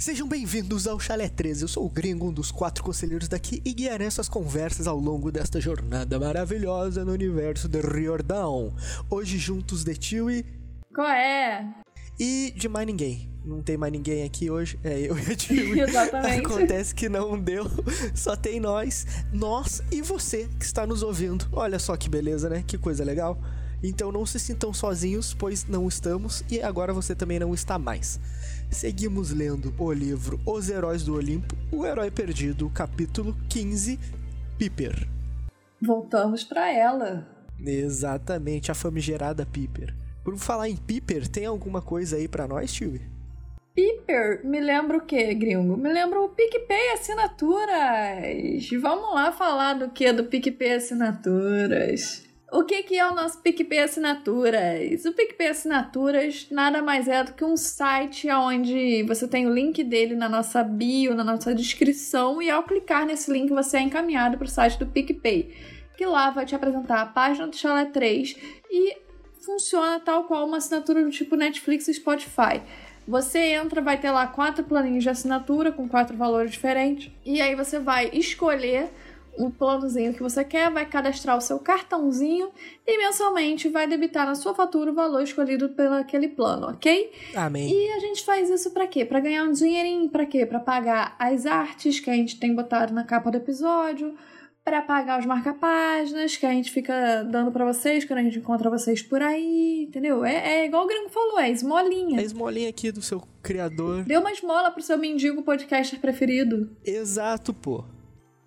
Sejam bem-vindos ao Chalé 13. Eu sou o Gringo, um dos quatro conselheiros daqui, e guiarei essas conversas ao longo desta jornada maravilhosa no universo de Riordan. Hoje juntos de Tiwi. Qual é? E de mais ninguém. Não tem mais ninguém aqui hoje. É eu e a Tiwi. Exatamente. Acontece que não deu. Só tem nós, nós e você que está nos ouvindo. Olha só que beleza, né? Que coisa legal. Então não se sintam sozinhos, pois não estamos e agora você também não está mais. Seguimos lendo o livro Os Heróis do Olimpo, O Herói Perdido, capítulo 15, Piper. Voltamos para ela. Exatamente, a famigerada Piper. Por falar em Piper, tem alguma coisa aí para nós, tio? Piper, me lembra o que, gringo? Me lembra o PicPay Assinaturas. Vamos lá falar do que do PicPay Assinaturas. O que, que é o nosso PicPay Assinaturas? O PicPay Assinaturas nada mais é do que um site onde você tem o link dele na nossa bio, na nossa descrição, e ao clicar nesse link você é encaminhado para o site do PicPay, que lá vai te apresentar a página do Chalé 3 e funciona tal qual uma assinatura do tipo Netflix e Spotify. Você entra, vai ter lá quatro planinhos de assinatura com quatro valores diferentes, e aí você vai escolher o planozinho que você quer, vai cadastrar o seu cartãozinho e mensalmente vai debitar na sua fatura o valor escolhido pelo aquele plano, ok? Amém. E a gente faz isso para quê? Para ganhar um dinheirinho, para quê? Para pagar as artes que a gente tem botado na capa do episódio, para pagar os marca-páginas que a gente fica dando para vocês quando a gente encontra vocês por aí, entendeu? É, é igual o Gringo falou, é esmolinha. É esmolinha aqui do seu criador. Dê uma esmola pro seu mendigo podcaster preferido. Exato, pô.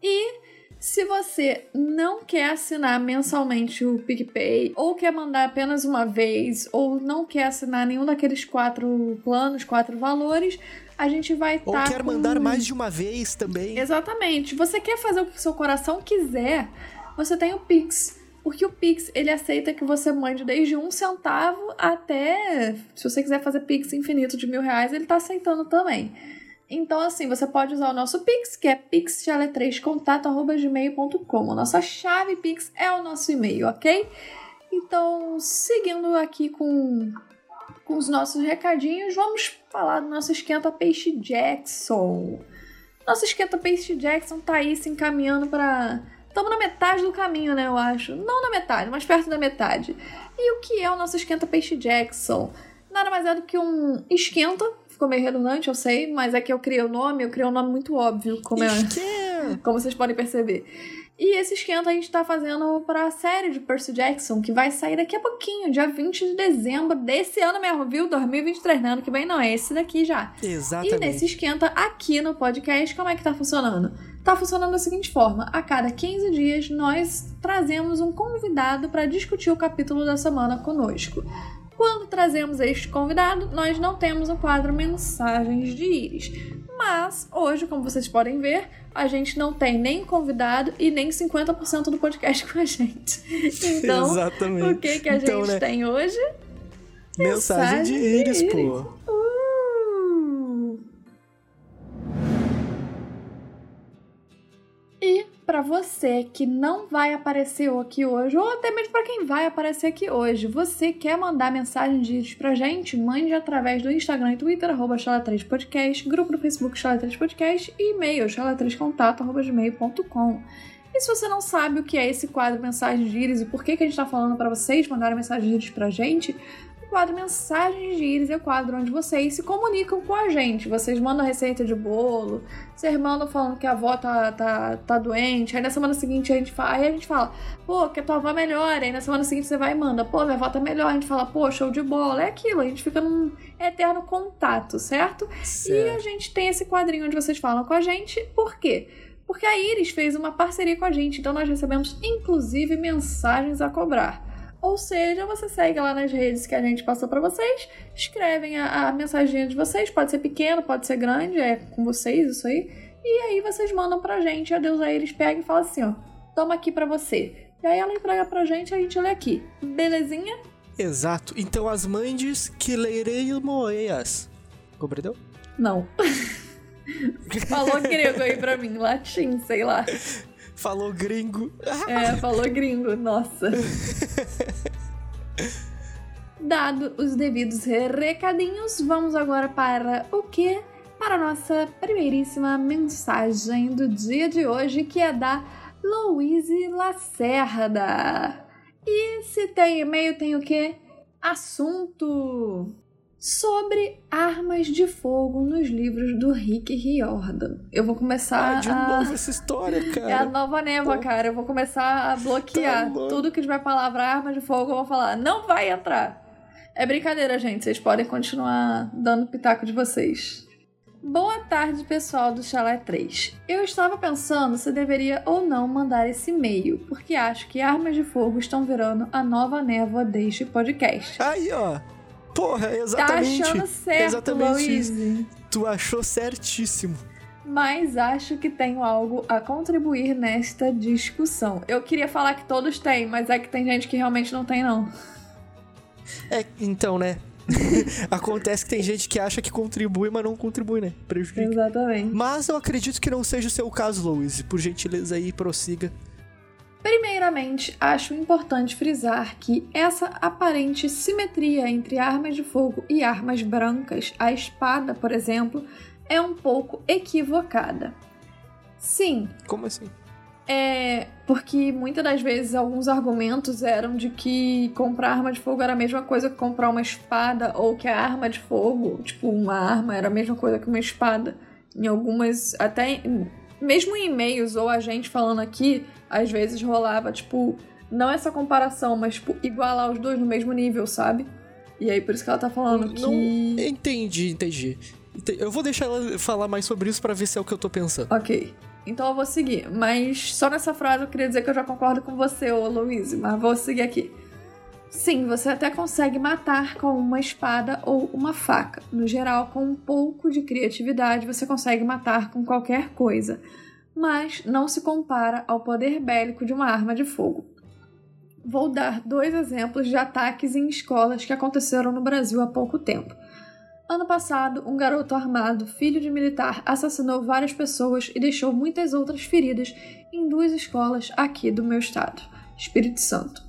E se você não quer assinar mensalmente o PicPay, ou quer mandar apenas uma vez, ou não quer assinar nenhum daqueles quatro planos, quatro valores, a gente vai estar. Ou tá quer com... mandar mais de uma vez também. Exatamente. Você quer fazer o que seu coração quiser, você tem o Pix. Porque o Pix, ele aceita que você mande desde um centavo até. Se você quiser fazer Pix infinito de mil reais, ele tá aceitando também. Então, assim, você pode usar o nosso Pix, que é pixchale3contato.gmail.com. A nossa chave Pix é o nosso e-mail, ok? Então, seguindo aqui com, com os nossos recadinhos, vamos falar do nosso esquenta peixe Jackson. Nosso esquenta peixe Jackson tá aí se encaminhando para Estamos na metade do caminho, né, eu acho. Não na metade, mas perto da metade. E o que é o nosso esquenta peixe Jackson? Nada mais é do que um esquenta ficou meio redundante, eu sei, mas é que eu criei o nome, eu criei um nome muito óbvio, como, é, como vocês podem perceber. E esse esquenta a gente tá fazendo para a série de Percy Jackson, que vai sair daqui a pouquinho, dia 20 de dezembro desse ano mesmo, viu? 2023, né? Ano que vem não, é esse daqui já. Exatamente. E nesse esquenta aqui no podcast, como é que tá funcionando? Tá funcionando da seguinte forma: a cada 15 dias nós trazemos um convidado para discutir o capítulo da semana conosco. Quando trazemos este convidado, nós não temos o quadro Mensagens de Íris. Mas hoje, como vocês podem ver, a gente não tem nem convidado e nem 50% do podcast com a gente. Então, Exatamente. o que, que a Então, gente né? tem hoje? Mensagem de íris, pô. Para você que não vai aparecer aqui hoje, ou até mesmo para quem vai aparecer aqui hoje, você quer mandar mensagem de íris pra gente? Mande através do Instagram e Twitter, arroba Chala3podcast, grupo do Facebook Chala3podcast e e-mail chala3contato.gmail.com. E se você não sabe o que é esse quadro Mensagem de Íris e por que, que a gente tá falando para vocês mandarem mensagem de íris pra gente, quadro Mensagens de Íris é o quadro onde vocês se comunicam com a gente. Vocês mandam receita de bolo, vocês mandam falando que a avó tá, tá, tá doente, aí na semana seguinte a gente fala, aí a gente fala, pô, que a tua avó melhora, aí na semana seguinte você vai e manda, pô, minha avó tá melhor, a gente fala, pô, show de bola, é aquilo, a gente fica num eterno contato, certo? E a Certo. gente tem esse quadrinho onde vocês falam com a gente, por quê? Porque a Iris fez uma parceria com a gente, então nós recebemos inclusive mensagens a cobrar. Ou seja, você segue lá nas redes que a gente passou pra vocês, escrevem a, a mensagem de vocês, pode ser pequeno, pode ser grande, é com vocês isso aí. E aí vocês mandam pra gente, a Deus a Iris pega e fala assim, ó, toma aqui pra você. E aí ela entrega pra gente e a gente lê aqui. Belezinha? Exato. Então as mandes que leirei moeias. Compreendeu? Não. Falou grego aí pra mim, latim, sei lá. Falou gringo. É, falou gringo, nossa. Dado os devidos recadinhos, vamos agora para o quê? para a nossa primeiríssima mensagem do dia de hoje, que é da Louise Lacerda. E se tem e-mail, tem o quê? Assunto sobre armas de fogo nos livros do Rick Riordan. Eu vou começar ah, de a... novo essa história, cara. É a nova névoa, Pô. cara. Eu vou começar a bloquear tá tudo que tiver palavra arma de fogo. Eu vou falar, não vai entrar. É brincadeira, gente. Vocês podem continuar dando pitaco de vocês. Boa tarde, pessoal do Chalé 3. Eu estava pensando se deveria ou não mandar esse e-mail, porque acho que armas de fogo estão virando a nova névoa deste podcast. Aí, ó. Porra, exatamente. Tá achando certo, exatamente Louise. Tu achou certíssimo. Mas acho que tenho algo a contribuir nesta discussão. Eu queria falar que todos têm, mas é que tem gente que realmente não tem, não. É, então, né? Acontece que tem gente que acha que contribui, mas não contribui, né? Prejudica. Exatamente. Mas eu acredito que não seja o seu caso, Louise. Por gentileza aí, prossiga. Primeiramente, acho importante frisar que essa aparente simetria entre armas de fogo e armas brancas, a espada, por exemplo, é um pouco equivocada. Sim. Como assim? É porque muitas das vezes alguns argumentos eram de que comprar arma de fogo era a mesma coisa que comprar uma espada, ou que a arma de fogo, tipo, uma arma era a mesma coisa que uma espada. Em algumas, até mesmo em e-mails ou a gente falando aqui, às vezes rolava, tipo, não essa comparação, mas, tipo, igualar os dois no mesmo nível, sabe? E aí, por isso que ela tá falando não, que. Entendi, entendi. Eu vou deixar ela falar mais sobre isso para ver se é o que eu tô pensando. Ok. Então eu vou seguir. Mas só nessa frase eu queria dizer que eu já concordo com você, ô Louise, mas vou seguir aqui. Sim, você até consegue matar com uma espada ou uma faca. No geral, com um pouco de criatividade, você consegue matar com qualquer coisa. Mas não se compara ao poder bélico de uma arma de fogo. Vou dar dois exemplos de ataques em escolas que aconteceram no Brasil há pouco tempo. Ano passado, um garoto armado, filho de militar, assassinou várias pessoas e deixou muitas outras feridas em duas escolas aqui do meu estado, Espírito Santo.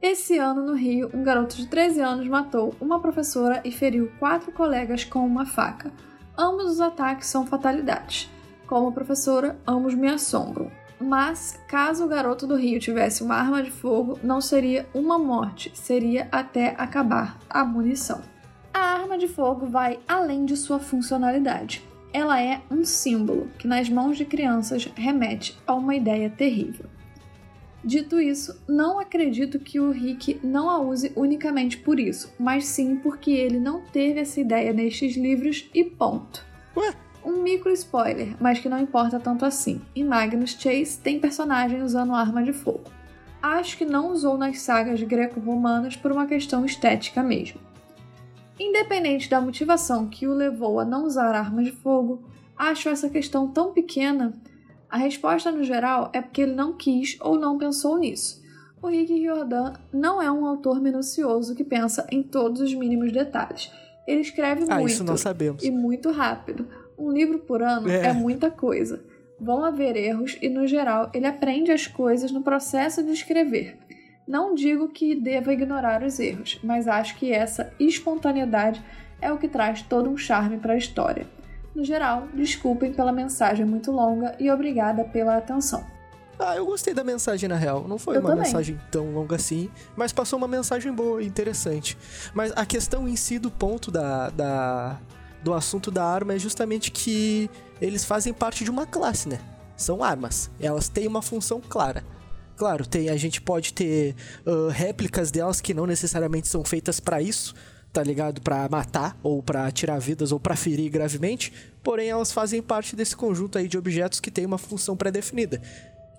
Esse ano, no Rio, um garoto de 13 anos matou uma professora e feriu quatro colegas com uma faca. Ambos os ataques são fatalidades. Como professora, ambos me assombram. Mas, caso o garoto do Rio tivesse uma arma de fogo, não seria uma morte, seria até acabar a munição. A arma de fogo vai além de sua funcionalidade. Ela é um símbolo que, nas mãos de crianças, remete a uma ideia terrível. Dito isso, não acredito que o Rick não a use unicamente por isso, mas sim porque ele não teve essa ideia nestes livros e ponto. Ué? Um micro spoiler, mas que não importa tanto assim. Em Magnus Chase tem personagem usando arma de fogo. Acho que não usou nas sagas greco-romanas por uma questão estética mesmo. Independente da motivação que o levou a não usar armas de fogo, acho essa questão tão pequena. A resposta no geral é porque ele não quis ou não pensou nisso. O Rick Riordan não é um autor minucioso que pensa em todos os mínimos detalhes. Ele escreve ah, muito e muito rápido. Um livro por ano é. é muita coisa. Vão haver erros e, no geral, ele aprende as coisas no processo de escrever. Não digo que deva ignorar os erros, mas acho que essa espontaneidade é o que traz todo um charme para a história. No geral, desculpem pela mensagem muito longa e obrigada pela atenção. Ah, eu gostei da mensagem na real. Não foi eu uma também. mensagem tão longa assim, mas passou uma mensagem boa, interessante. Mas a questão em si do ponto da, da do assunto da arma é justamente que eles fazem parte de uma classe, né? São armas. Elas têm uma função clara. Claro, tem, a gente pode ter uh, réplicas delas que não necessariamente são feitas para isso, tá ligado? Para matar ou para tirar vidas ou para ferir gravemente, porém elas fazem parte desse conjunto aí de objetos que tem uma função pré-definida,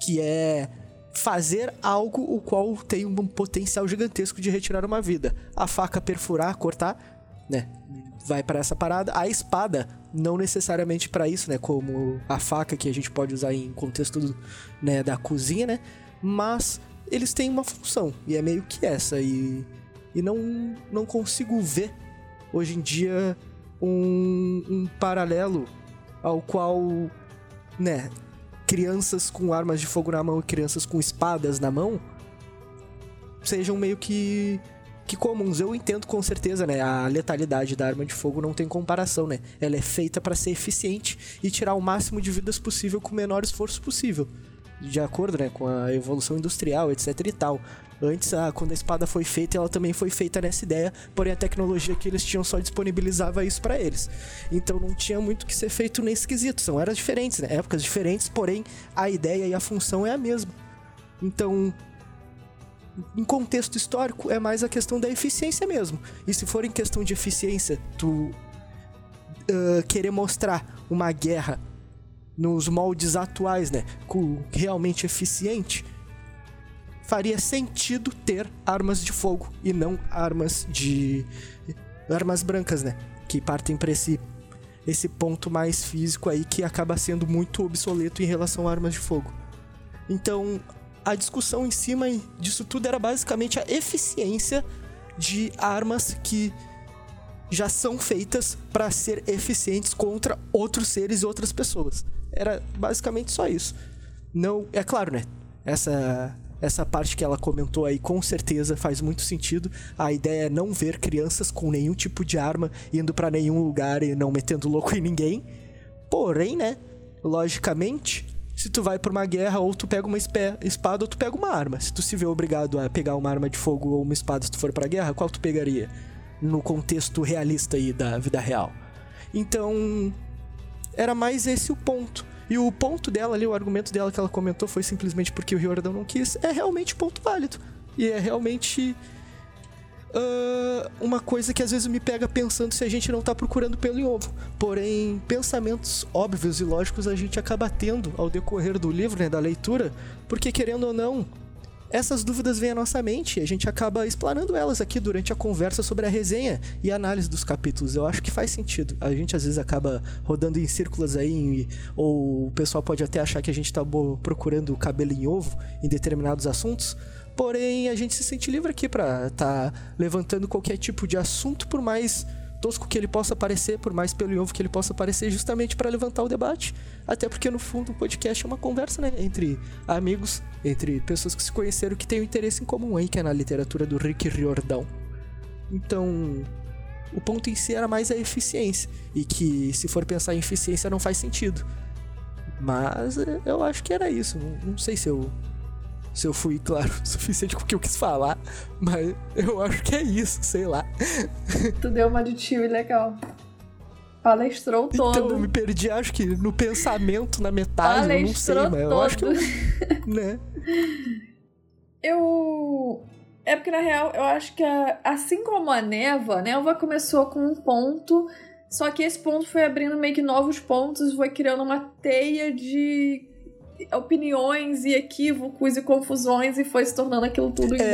que é fazer algo o qual tem um potencial gigantesco de retirar uma vida. A faca perfurar, cortar, né? Vai para essa parada. A espada não necessariamente para isso, né? Como a faca que a gente pode usar em contexto né, da cozinha, né? mas eles têm uma função e é meio que essa e, e não, não consigo ver hoje em dia um, um paralelo ao qual, né, crianças com armas de fogo na mão e crianças com espadas na mão sejam meio que que comuns. Eu entendo com certeza, né? A letalidade da arma de fogo não tem comparação, né? Ela é feita para ser eficiente e tirar o máximo de vidas possível com o menor esforço possível. De acordo, né, com a evolução industrial, etc e tal. Antes, a, quando a espada foi feita, ela também foi feita nessa ideia, porém a tecnologia que eles tinham só disponibilizava isso para eles. Então não tinha muito que ser feito nesse quesito. São eras diferentes, né? épocas diferentes, porém a ideia e a função é a mesma. Então, em contexto histórico, é mais a questão da eficiência mesmo. E se for em questão de eficiência, tu uh, querer mostrar uma guerra nos moldes atuais, né, com realmente eficiente, faria sentido ter armas de fogo e não armas de armas brancas, né, que partem para esse esse ponto mais físico aí que acaba sendo muito obsoleto em relação a armas de fogo. Então, a discussão em cima disso tudo era basicamente a eficiência de armas que já são feitas para ser eficientes contra outros seres e outras pessoas. Era basicamente só isso. Não, é claro, né? Essa essa parte que ela comentou aí com certeza faz muito sentido. A ideia é não ver crianças com nenhum tipo de arma indo para nenhum lugar e não metendo louco em ninguém. Porém, né? Logicamente, se tu vai pra uma guerra, ou tu pega uma espada ou tu pega uma arma. Se tu se vê obrigado a pegar uma arma de fogo ou uma espada se tu for pra guerra, qual tu pegaria? No contexto realista aí da vida real. Então, era mais esse o ponto. E o ponto dela ali, o argumento dela que ela comentou foi simplesmente porque o Riordan não quis. É realmente ponto válido. E é realmente uh, uma coisa que às vezes me pega pensando se a gente não tá procurando pelo em ovo. Porém, pensamentos óbvios e lógicos a gente acaba tendo ao decorrer do livro, né, da leitura, porque querendo ou não, essas dúvidas vêm à nossa mente e a gente acaba explanando elas aqui durante a conversa sobre a resenha e análise dos capítulos. Eu acho que faz sentido. A gente às vezes acaba rodando em círculos aí, ou o pessoal pode até achar que a gente tá procurando cabelo em ovo em determinados assuntos. Porém, a gente se sente livre aqui para estar tá levantando qualquer tipo de assunto, por mais tosco que ele possa parecer, por mais pelo ovo que ele possa parecer, justamente para levantar o debate. Até porque, no fundo, o podcast é uma conversa, né? Entre amigos, entre pessoas que se conheceram que têm um interesse em comum aí, que é na literatura do Rick Riordan. Então, o ponto em si era mais a eficiência. E que, se for pensar em eficiência, não faz sentido. Mas eu acho que era isso. Não, não sei se eu se eu fui claro o suficiente com o que eu quis falar, mas eu acho que é isso, sei lá. Tu deu uma aditivo legal. Palestrou todo. Então, eu me perdi, acho que no pensamento, na metade, Palestrou eu não sei, mas eu acho que eu, né? Eu é porque na real eu acho que assim como a Neva, a Neva começou com um ponto, só que esse ponto foi abrindo meio que novos pontos, foi criando uma teia de opiniões e equívocos e confusões e foi se tornando aquilo tudo em é.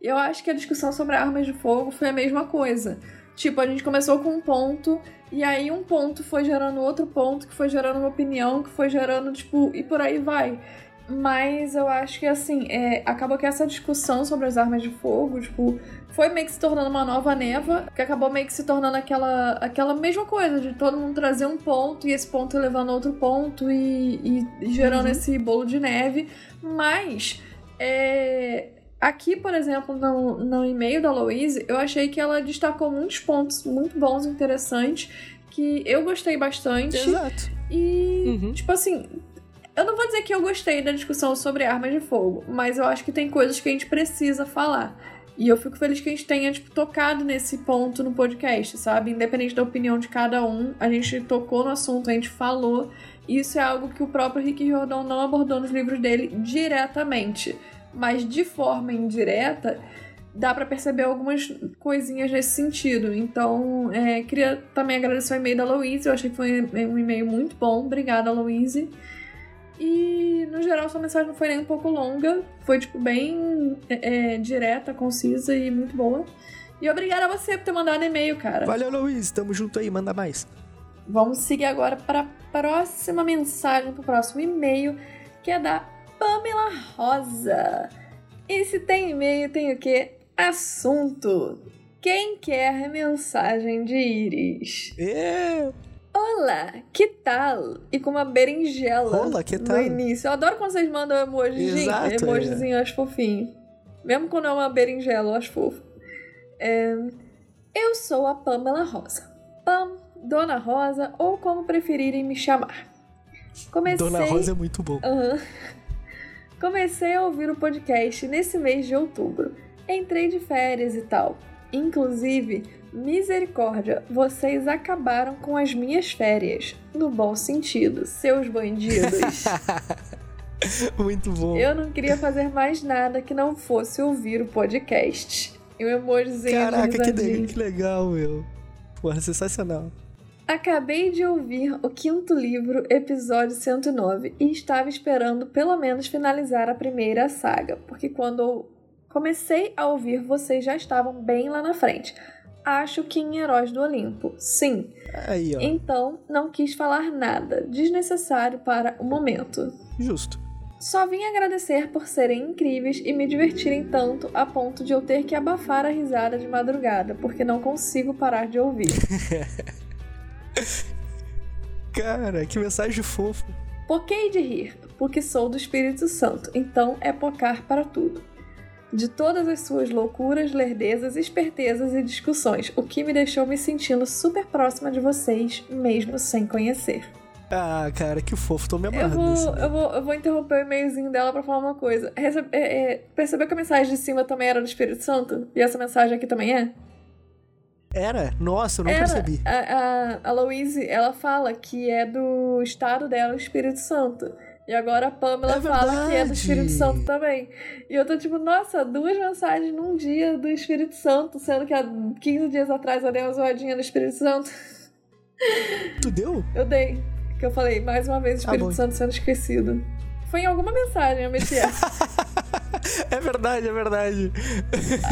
E eu acho que a discussão sobre armas de fogo foi a mesma coisa. Tipo, a gente começou com um ponto, e aí um ponto foi gerando outro ponto, que foi gerando uma opinião, que foi gerando, tipo, e por aí vai. Mas eu acho que, assim, é, acaba que essa discussão sobre as armas de fogo, tipo, foi meio que se tornando uma nova neva, que acabou meio que se tornando aquela, aquela mesma coisa, de todo mundo trazer um ponto e esse ponto levando a outro ponto e, e gerando uhum. esse bolo de neve. Mas, é, aqui, por exemplo, no, no e-mail da Louise, eu achei que ela destacou muitos pontos muito bons e interessantes que eu gostei bastante. Exato. E, uhum. tipo assim, eu não vou dizer que eu gostei da discussão sobre armas de fogo, mas eu acho que tem coisas que a gente precisa falar. E eu fico feliz que a gente tenha, tipo, tocado nesse ponto no podcast, sabe? Independente da opinião de cada um, a gente tocou no assunto, a gente falou. E isso é algo que o próprio Rick Jordan não abordou nos livros dele diretamente. Mas de forma indireta, dá para perceber algumas coisinhas nesse sentido. Então, é, queria também agradecer o e-mail da Louise. Eu achei que foi um e-mail muito bom. Obrigada, Louise. E, no geral, sua mensagem não foi nem um pouco longa. Foi, tipo, bem é, é, direta, concisa e muito boa. E obrigada a você por ter mandado e-mail, cara. Valeu, Luiz. Tamo junto aí. Manda mais. Vamos seguir agora para a próxima mensagem, para o próximo e-mail, que é da Pamela Rosa. E se tem e-mail, tem o quê? Assunto. Quem quer mensagem de íris? Eu! Olá, que tal? E com uma berinjela Olá, que tal? no início. Eu adoro quando vocês mandam emojizinho, Exato, emojizinho, é. acho fofinho. Mesmo quando é uma berinjela, eu acho fofo. É... Eu sou a Pamela Rosa. Pam, Dona Rosa, ou como preferirem me chamar. Comecei... Dona Rosa é muito bom. Uhum. Comecei a ouvir o podcast nesse mês de outubro. Entrei de férias e tal. Inclusive, misericórdia, vocês acabaram com as minhas férias. No bom sentido, seus bandidos. Muito bom. Eu não queria fazer mais nada que não fosse ouvir o podcast. E um emojizinho Caraca, que, que legal, meu. Porra, sensacional. Acabei de ouvir o quinto livro, episódio 109, e estava esperando pelo menos finalizar a primeira saga, porque quando comecei a ouvir vocês já estavam bem lá na frente. Acho que em Heróis do Olimpo, sim. Aí, ó. Então não quis falar nada desnecessário para o momento. Justo. Só vim agradecer por serem incríveis e me divertirem tanto a ponto de eu ter que abafar a risada de madrugada, porque não consigo parar de ouvir. Cara, que mensagem fofa. Poquei de rir, porque sou do Espírito Santo, então é pocar para tudo. De todas as suas loucuras, lerdezas, espertezas e discussões, o que me deixou me sentindo super próxima de vocês, mesmo sem conhecer. Ah, cara, que fofo, tô me amarrando. Eu vou, eu vou, eu vou interromper o e-mailzinho dela pra falar uma coisa. Recebe, é, é, percebeu que a mensagem de cima também era do Espírito Santo? E essa mensagem aqui também é? Era? Nossa, eu não Era. percebi. A, a, a Louise, ela fala que é do estado dela, o Espírito Santo. E agora a Pamela É fala que é do. Espírito Santo também. E eu tô tipo, nossa, duas mensagens num dia do Espírito Santo, sendo que há 15 dias atrás eu dei uma zoadinha no Espírito Santo. Tu deu? Eu dei. Que eu falei, mais uma vez, o Tá Espírito bom. Santo sendo esquecido. Foi em alguma mensagem, eu meti essa. É verdade, é verdade.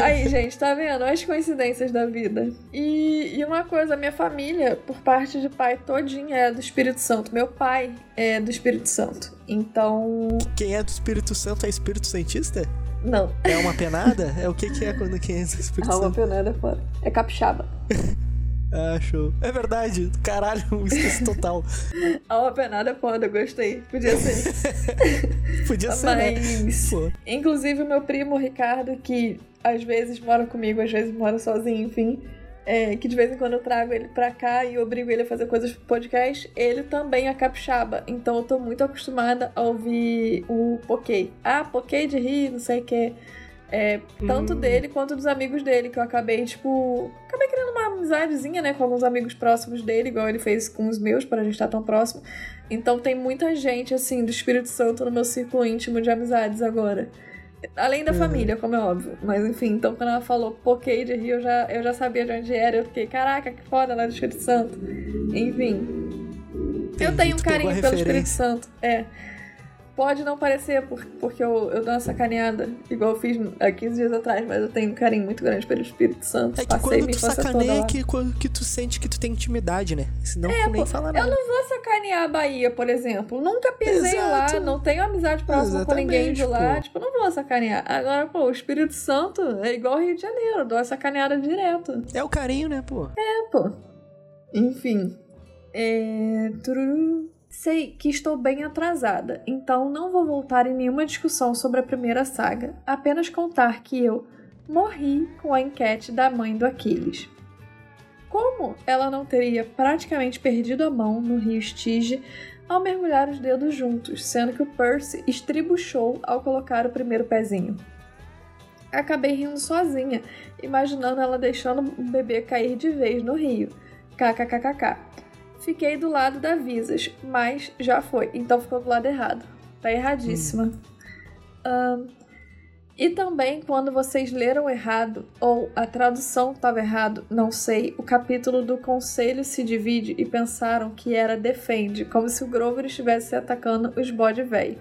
Aí, gente, tá vendo? As coincidências da vida. E, e uma coisa, minha família, por parte de pai todinha, é do Espírito Santo. Meu pai é do Espírito Santo. Então, Quem é do Espírito Santo é Espírito Santista? não. É uma penada? é o que que é quando quem é do Espírito Alma Santo? penada é fora. É capixaba. Ah, show. É verdade. Caralho, esqueci total. Alma penada é foda, eu gostei. Podia ser. Podia ser, né? Mas. Pô. Inclusive, o meu primo Ricardo, que às vezes mora comigo, às vezes mora sozinho, enfim. é, que de vez em quando eu trago ele pra cá e obrigo ele a fazer coisas pro podcast, ele também é capixaba. Então eu tô muito acostumada a ouvir o Poké. Ah, Poké de rir, não sei o que. É, tanto Hum. dele quanto dos amigos dele, que eu acabei, tipo. Acabei criando uma amizadezinha, né, com alguns amigos próximos dele, igual ele fez com os meus, para a gente estar tão próximo. Então tem muita gente, assim, do Espírito Santo no meu círculo íntimo de amizades agora. Além da Uhum. família, como é óbvio. Mas enfim, então quando ela falou Poké de Rio, eu já, eu já sabia de onde era. Eu fiquei, caraca, que foda, ela é do Espírito Santo. Enfim. eu Entendi, tenho um carinho pelo Espírito. Santo. É. Pode não parecer, por- porque eu, eu dou uma sacaneada, igual eu fiz há 15 dias atrás, mas eu tenho um carinho muito grande pelo Espírito Santo. É que Passei quando tu sacaneia lá. que, quando- que tu sente que tu tem intimidade, né? Senão tu nem fala Eu nada. não vou sacanear a Bahia, por exemplo. Nunca pisei Exato. lá, não tenho amizade próxima com ninguém de Exatamente, lá. pô. Tipo, não vou sacanear. Agora, pô, o Espírito Santo é igual Rio de Janeiro, dou uma sacaneada direto. É o carinho, né, pô? É, pô. Enfim. É... tururu. Sei que estou bem atrasada, então não vou voltar em nenhuma discussão sobre a primeira saga. Apenas contar que eu morri com a enquete da mãe do Aquiles. Como ela não teria praticamente perdido a mão no rio Stige ao mergulhar os dedos juntos, sendo que o Percy estribuchou ao colocar o primeiro pezinho. Acabei rindo sozinha, imaginando ela deixando o bebê cair de vez no rio. KKKKK. Fiquei do lado da Visas, mas já foi, então ficou do lado errado. Tá erradíssima. Ahn, e também quando vocês leram errado, ou a tradução estava errado, não sei, o capítulo do Conselho se divide e pensaram que era defende, como se o Grover estivesse atacando os bode véi.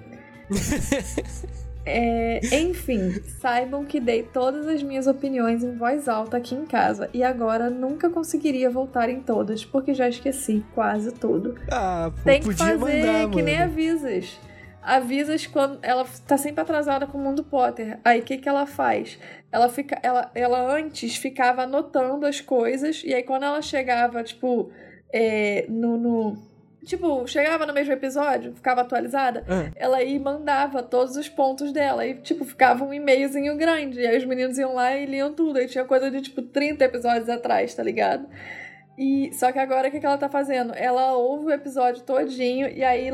É, enfim, saibam que dei todas as minhas opiniões em voz alta aqui em casa e agora nunca conseguiria voltar em todas, porque já esqueci quase tudo. Ah, pô, Tem que podia fazer mandar, que mano. nem a Visas. A Visas, quando ela tá sempre atrasada com o mundo Potter. Aí o que, que ela faz? Ela, fica, ela, ela antes ficava anotando as coisas, e aí quando ela chegava, tipo, é, no, no, tipo, chegava no mesmo episódio, ficava atualizada, Ah. ela e mandava todos os pontos dela. E, tipo, ficava um e-mailzinho grande. E aí os meninos iam lá e liam tudo. Aí tinha coisa de, tipo, 30 episódios atrás, tá ligado? E só que agora o que, que ela tá fazendo? Ela ouve o episódio todinho e aí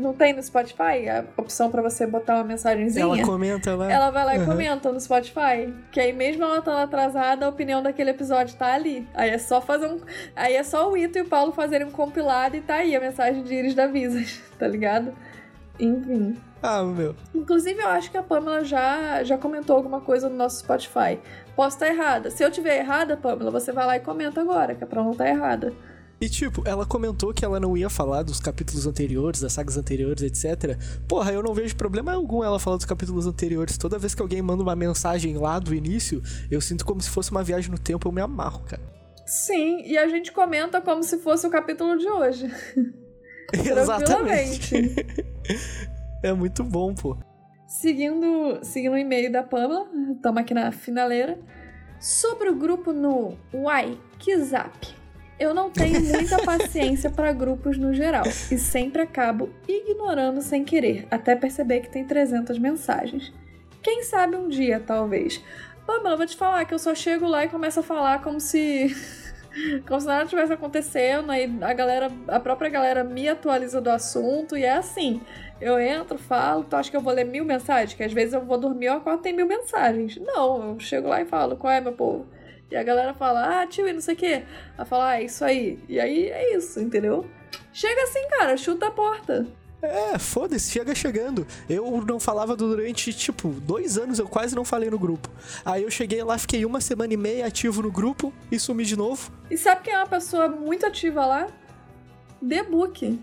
não tem no Spotify a opção pra você botar uma mensagenzinha. Ela comenta lá. Ela vai lá e Aham. comenta no Spotify. Que aí, mesmo ela estando atrasada, a opinião daquele episódio tá ali. Aí é só fazer um. Aí é só o Ito e o Paulo fazerem um compilado e tá aí a mensagem de Iris da Visas, tá ligado? Enfim. Ah, meu. Inclusive, eu acho que a Pamela já, já comentou alguma coisa no nosso Spotify. Posso estar errada. Se eu tiver errada, Pamela, você vai lá e comenta agora, que é pra não estar errada. E tipo, ela comentou que ela não ia falar dos capítulos anteriores, das sagas anteriores, etc. Porra, eu não vejo problema algum ela falar dos capítulos anteriores. Toda vez que alguém manda uma mensagem lá do início, eu sinto como se fosse uma viagem no tempo, eu me amarro, cara. Sim, e a gente comenta como se fosse o capítulo de hoje. Exatamente. é muito bom, pô. Seguindo, seguindo o e-mail da Pamela, estamos aqui na finaleira. Sobre o grupo no WhatsApp. Eu não tenho muita paciência para grupos no geral e sempre acabo ignorando sem querer, até perceber que tem 300 mensagens. Quem sabe um dia, talvez. Pamela, vou te falar que eu só chego lá e começo a falar como se como se nada tivesse acontecendo, aí a galera, a própria galera me atualiza do assunto e é assim. Eu entro, falo, tu acha que eu vou ler mil mensagens? Que às vezes eu vou dormir e acordo tem mil mensagens. Não, eu chego lá e falo, qual é, meu povo? E a galera fala, ah, tio, e não sei o quê. Ela fala, ah, é isso aí. E aí é isso, entendeu? Chega assim, cara, chuta a porta. É, foda-se, chega chegando. Eu não falava durante, tipo, dois anos, eu quase não falei no grupo. Aí eu cheguei lá, fiquei uma semana e meia ativo no grupo e sumi de novo. E sabe quem é uma pessoa muito ativa lá? The Book.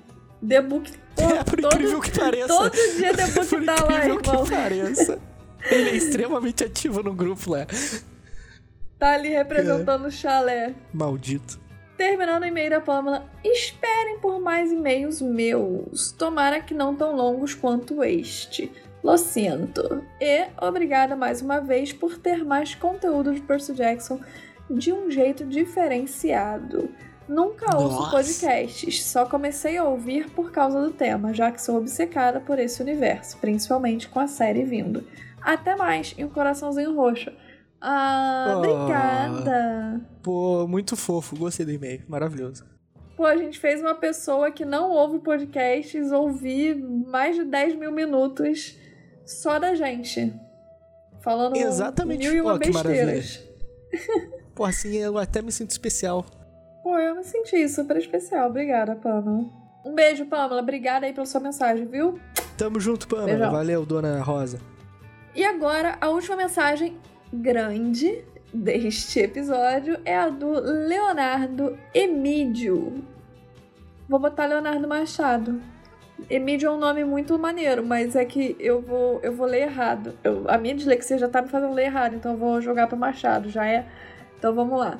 The Book. pô, é, por todo, incrível que pareça. Todo dia The Book por tá lá, incrível irmão. que pareça. Ele é extremamente ativo no grupo lá. Tá ali representando o chalé. Maldito. Terminando o e-mail da Pamela, esperem por mais e-mails meus. Tomara que não tão longos quanto este. Lo sinto. E obrigada mais uma vez por ter mais conteúdo de Percy Jackson de um jeito diferenciado. Nunca ouço Nossa. podcasts, só comecei a ouvir por causa do tema, já que sou obcecada por esse universo, principalmente com a série vindo. Até mais, e um coraçãozinho roxo. Ah, Oh. obrigada! Pô, muito fofo. Gostei do e-mail. Maravilhoso. Pô, a gente fez uma pessoa que não ouve podcasts ouvir mais de 10 mil minutos só da gente. Falando Exatamente. mil e uma que besteiras. Pô, assim eu até me sinto especial. Pô, eu me senti super especial. Obrigada, Pamela. Um beijo, Pamela. Obrigada aí pela sua mensagem, viu? Tamo junto, Pamela. Beijão. Valeu, dona Rosa. E agora, a última mensagem grande deste episódio é a do Leonardo Emídio. Vou botar Leonardo Machado. Emídio é um nome muito maneiro, mas é que eu vou, eu vou ler errado. Eu- a minha dislexia já tá me fazendo ler errado, então eu vou jogar pro Machado, já é? Então vamos lá.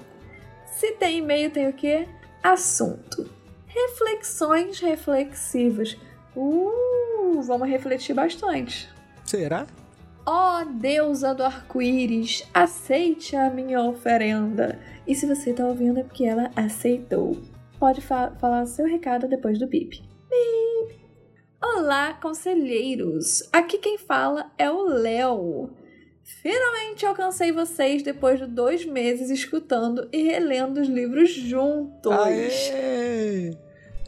Se tem e-mail, tem o quê? Assunto. Reflexões reflexivas. Uh, vamos refletir bastante. Será? Ó deusa do arco-íris, aceite a minha oferenda. E se você tá ouvindo é porque ela aceitou. Pode fa- falar seu recado depois do bip. Bip. Olá, conselheiros. Aqui quem fala é o Léo. Finalmente alcancei vocês depois de dois meses escutando e relendo os livros juntos. Aê!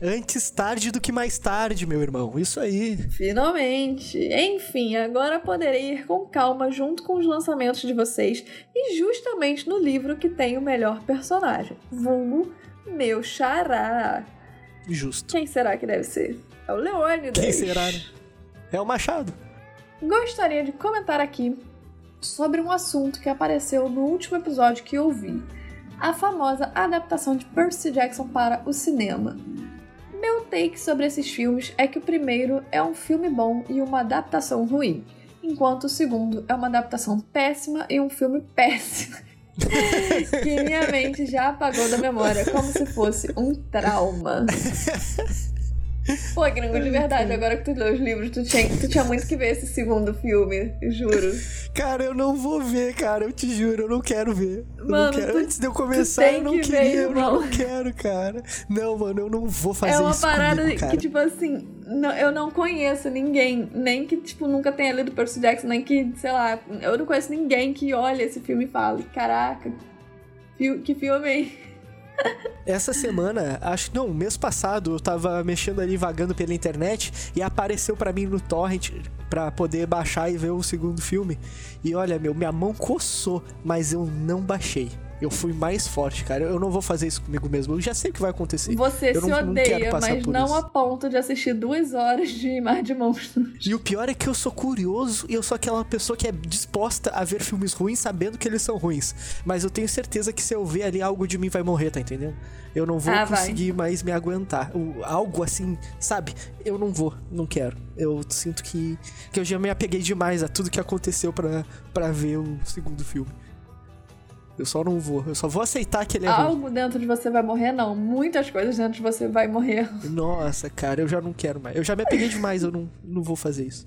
Antes tarde do que mais tarde, meu irmão. Isso aí. Finalmente! Enfim, agora poderei ir com calma junto com os lançamentos de vocês e justamente no livro que tem o melhor personagem, vulgo meu xará. Justo. Quem será que deve ser? É o Leônidas. Quem será, né? É o Machado. Gostaria de comentar aqui sobre um assunto que apareceu no último episódio que eu vi. A famosa adaptação de Percy Jackson para o cinema. Meu take sobre esses filmes é que o primeiro é um filme bom e uma adaptação ruim, enquanto o segundo é uma adaptação péssima e um filme péssimo. que minha mente já apagou da memória, como se fosse um trauma. Pô, gringo, de verdade, agora que tu leu os livros, tu tinha, tu tinha muito que ver esse segundo filme, juro. Cara, eu não vou ver, cara, eu te juro, eu não quero ver. Eu Mano, quero. tu- Antes de eu começar, eu não que queria, ver, eu não quero, cara. Não, mano, eu não vou fazer é uma isso parada comigo, que, tipo assim, não- eu não conheço ninguém, nem que, tipo, nunca tenha lido Percy Jackson, nem que, sei lá, eu não conheço ninguém que olhe esse filme e fale, caraca, que filme, hein? Essa semana, acho que não, mês passado, eu tava mexendo ali, vagando pela internet e apareceu pra mim no torrent pra poder baixar e ver o segundo filme. E olha, meu, minha mão coçou, mas eu não baixei. Eu fui mais forte, cara. Eu não vou fazer isso comigo mesmo. Eu já sei o que vai acontecer. Você Eu se não- não odeia, passar mas não isso. a ponto de assistir duas horas de Mar de Monstros. E o pior é que eu sou curioso e eu sou aquela pessoa que é disposta a ver filmes ruins sabendo que eles são ruins. Mas eu tenho certeza que se eu ver ali algo de mim vai morrer, tá entendendo? Eu não vou Ah, vai. conseguir mais me aguentar. O- algo assim, sabe? Eu não vou, não quero. Eu sinto que, que eu já me apeguei demais a tudo que aconteceu pra ver o segundo filme. Eu só não vou. Eu só vou aceitar que ele é ruim. Algo dentro de você vai morrer, não. Muitas coisas dentro de você vai morrer. Nossa, cara, eu já não quero mais. Eu já me apeguei demais, eu não, não vou fazer isso.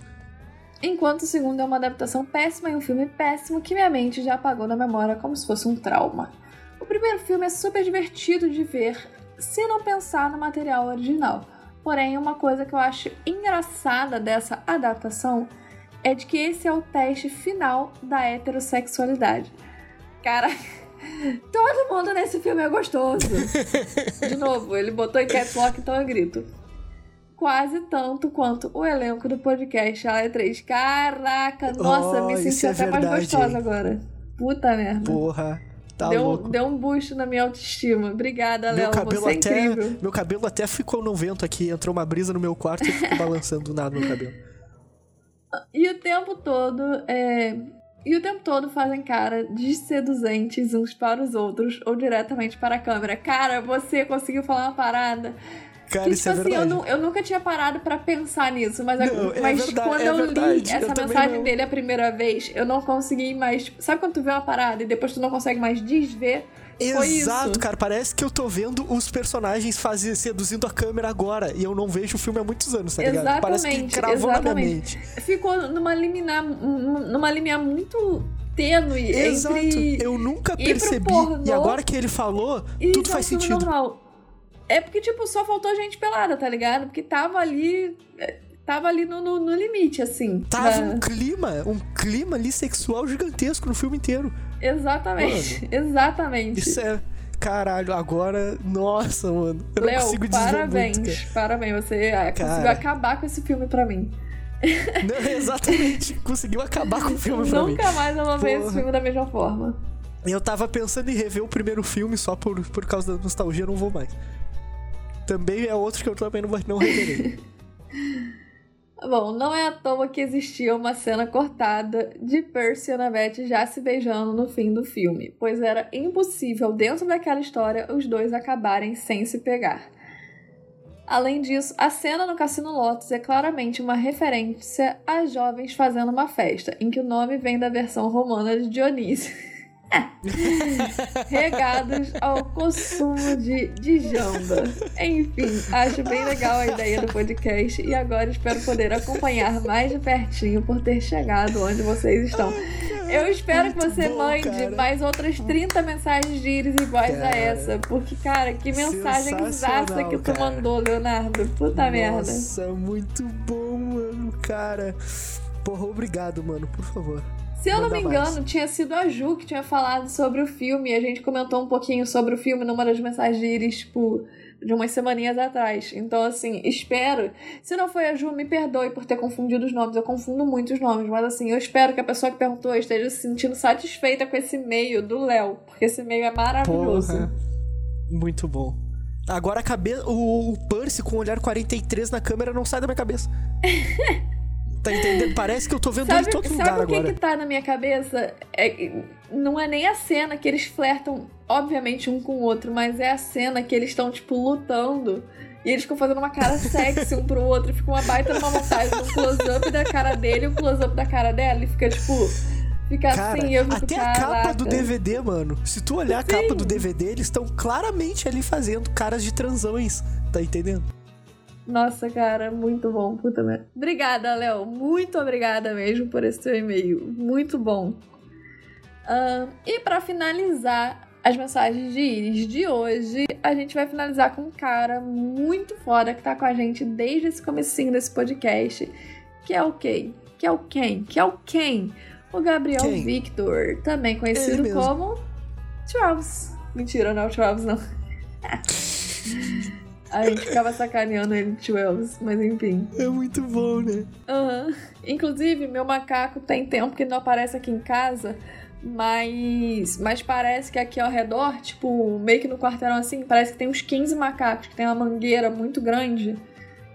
Enquanto o segundo é uma adaptação péssima e um filme péssimo que minha mente já apagou na memória como se fosse um trauma. O primeiro filme é super divertido de ver se não pensar no material original. Porém, uma coisa que eu acho engraçada dessa adaptação é de que esse é o teste final da heterossexualidade. Cara, todo mundo nesse filme é gostoso. De novo, ele botou em caps lock, então eu grito quase tanto quanto o elenco do podcast Ale 3. Caraca, nossa, Oh, me senti é até mais gostosa agora. Puta merda. Porra, tá deu, louco. deu um boost na minha autoestima. Obrigada, Léo. Você é até, incrível. meu cabelo até ficou no vento aqui, entrou uma brisa no meu quarto e ficou balançando do nada meu cabelo. E o tempo todo, é... E o tempo todo fazem cara de seduzentes uns para os outros ou diretamente para a câmera. Cara, você conseguiu falar uma parada Cara, que, isso tipo é assim, eu, nu- eu nunca tinha parado pra pensar nisso, mas, Não, é mas verdade, quando é eu li verdade, eu essa também mensagem não. dele a primeira vez, eu não consegui mais. tipo, Sabe quando tu vê uma parada e depois tu não consegue mais desver? Exato, cara, parece que eu tô vendo os personagens fazer, seduzindo a câmera agora e eu não vejo o filme há muitos anos, tá ligado? Parece que Exatamente, cravou na minha exatamente. mente. Ficou numa liminar, numa limiar muito tênue Exato, entre. eu nunca percebi. pornô E agora que ele falou, tudo é faz sentido. Normal. É porque, tipo, só faltou gente pelada, tá ligado? Porque tava ali. é, Tava ali no, no, no limite, assim. Tava da- um clima, um clima ali sexual gigantesco no filme inteiro. Exatamente, exatamente. Isso é. Caralho, agora. Nossa, mano. Eu não Léo, consigo dizer parabéns. muito. Parabéns, você conseguiu Cara. acabar com esse filme pra mim. Não, exatamente. Conseguiu acabar com o filme pra mim. Nunca mais eu vou ver esse filme da mesma forma. Eu tava pensando em rever o primeiro filme só por, por causa da nostalgia, não vou mais. Também é outro que eu também não, não reverei. Bom, não é à toa que existia uma cena cortada de Percy e Annabeth já se beijando no fim do filme, pois era impossível, dentro daquela história, os dois acabarem sem se pegar. Além disso, a cena no Cassino Lotus é claramente uma referência a jovens fazendo uma festa, em que o nome vem da versão romana de Dionísio. Regados ao consumo de, de jamba. Enfim, acho bem legal a ideia do podcast e agora espero poder acompanhar mais de pertinho por ter chegado onde vocês estão. Eu espero que Muito você bom, mande cara. mais outras 30 mensagens de íris iguais a Cara. essa. Porque, cara, que mensagem exata que tu cara. mandou, Leonardo. Puta merda. Nossa, muito bom, mano, cara. Porra, obrigado, mano, por favor. Se eu não me mais. engano, tinha sido a Ju que tinha falado sobre o filme. E a gente comentou um pouquinho sobre o filme numa das mensagens de tipo, de umas semaninhas atrás. Então, assim, espero. Se não foi a Ju, me perdoe por ter confundido os nomes. Eu confundo muito os nomes, mas assim, eu espero que a pessoa que perguntou esteja se sentindo satisfeita com esse e-mail do Léo. Porque esse e-mail é maravilhoso. Porra. Muito bom. Agora a cabeça. O, o Percy com o olhar 43 na câmera não sai da minha cabeça. tá entendendo? Parece que eu tô vendo ele Sabe, em todo sabe lugar o que agora. que tá na minha cabeça? É, não é nem a cena que eles flertam, obviamente, um com o outro, mas é a cena que eles estão, tipo, lutando. E eles ficam fazendo uma cara sexy um pro outro. E fica uma baita numa montagem, um close-up da cara dele e um close-up da cara dela. E fica, tipo... Fica Cara, assim, eu até a capa do DVD, mano. Se tu olhar a capa do DVD, eles estão claramente ali fazendo caras de transões. Tá entendendo? Nossa, cara, muito bom, puta merda. Obrigada, Léo. Muito obrigada mesmo por esse seu e-mail. Muito bom. Uh, e para finalizar as mensagens de Iris de hoje, a gente vai finalizar com um cara muito foda que tá com a gente desde esse comecinho desse podcast, que é o quem? Que é o quem? Que é o quem? O Gabriel quem? Victor, também conhecido como Travis. Mentira, não é o Travis, não. A gente ficava sacaneando ele de Wells, mas enfim. É muito bom, né? Uhum. Inclusive, meu macaco tem tempo que não aparece aqui em casa, mas, mas parece que aqui ao redor, tipo, meio que no quarteirão assim, parece que tem uns 15 macacos, que tem uma mangueira muito grande.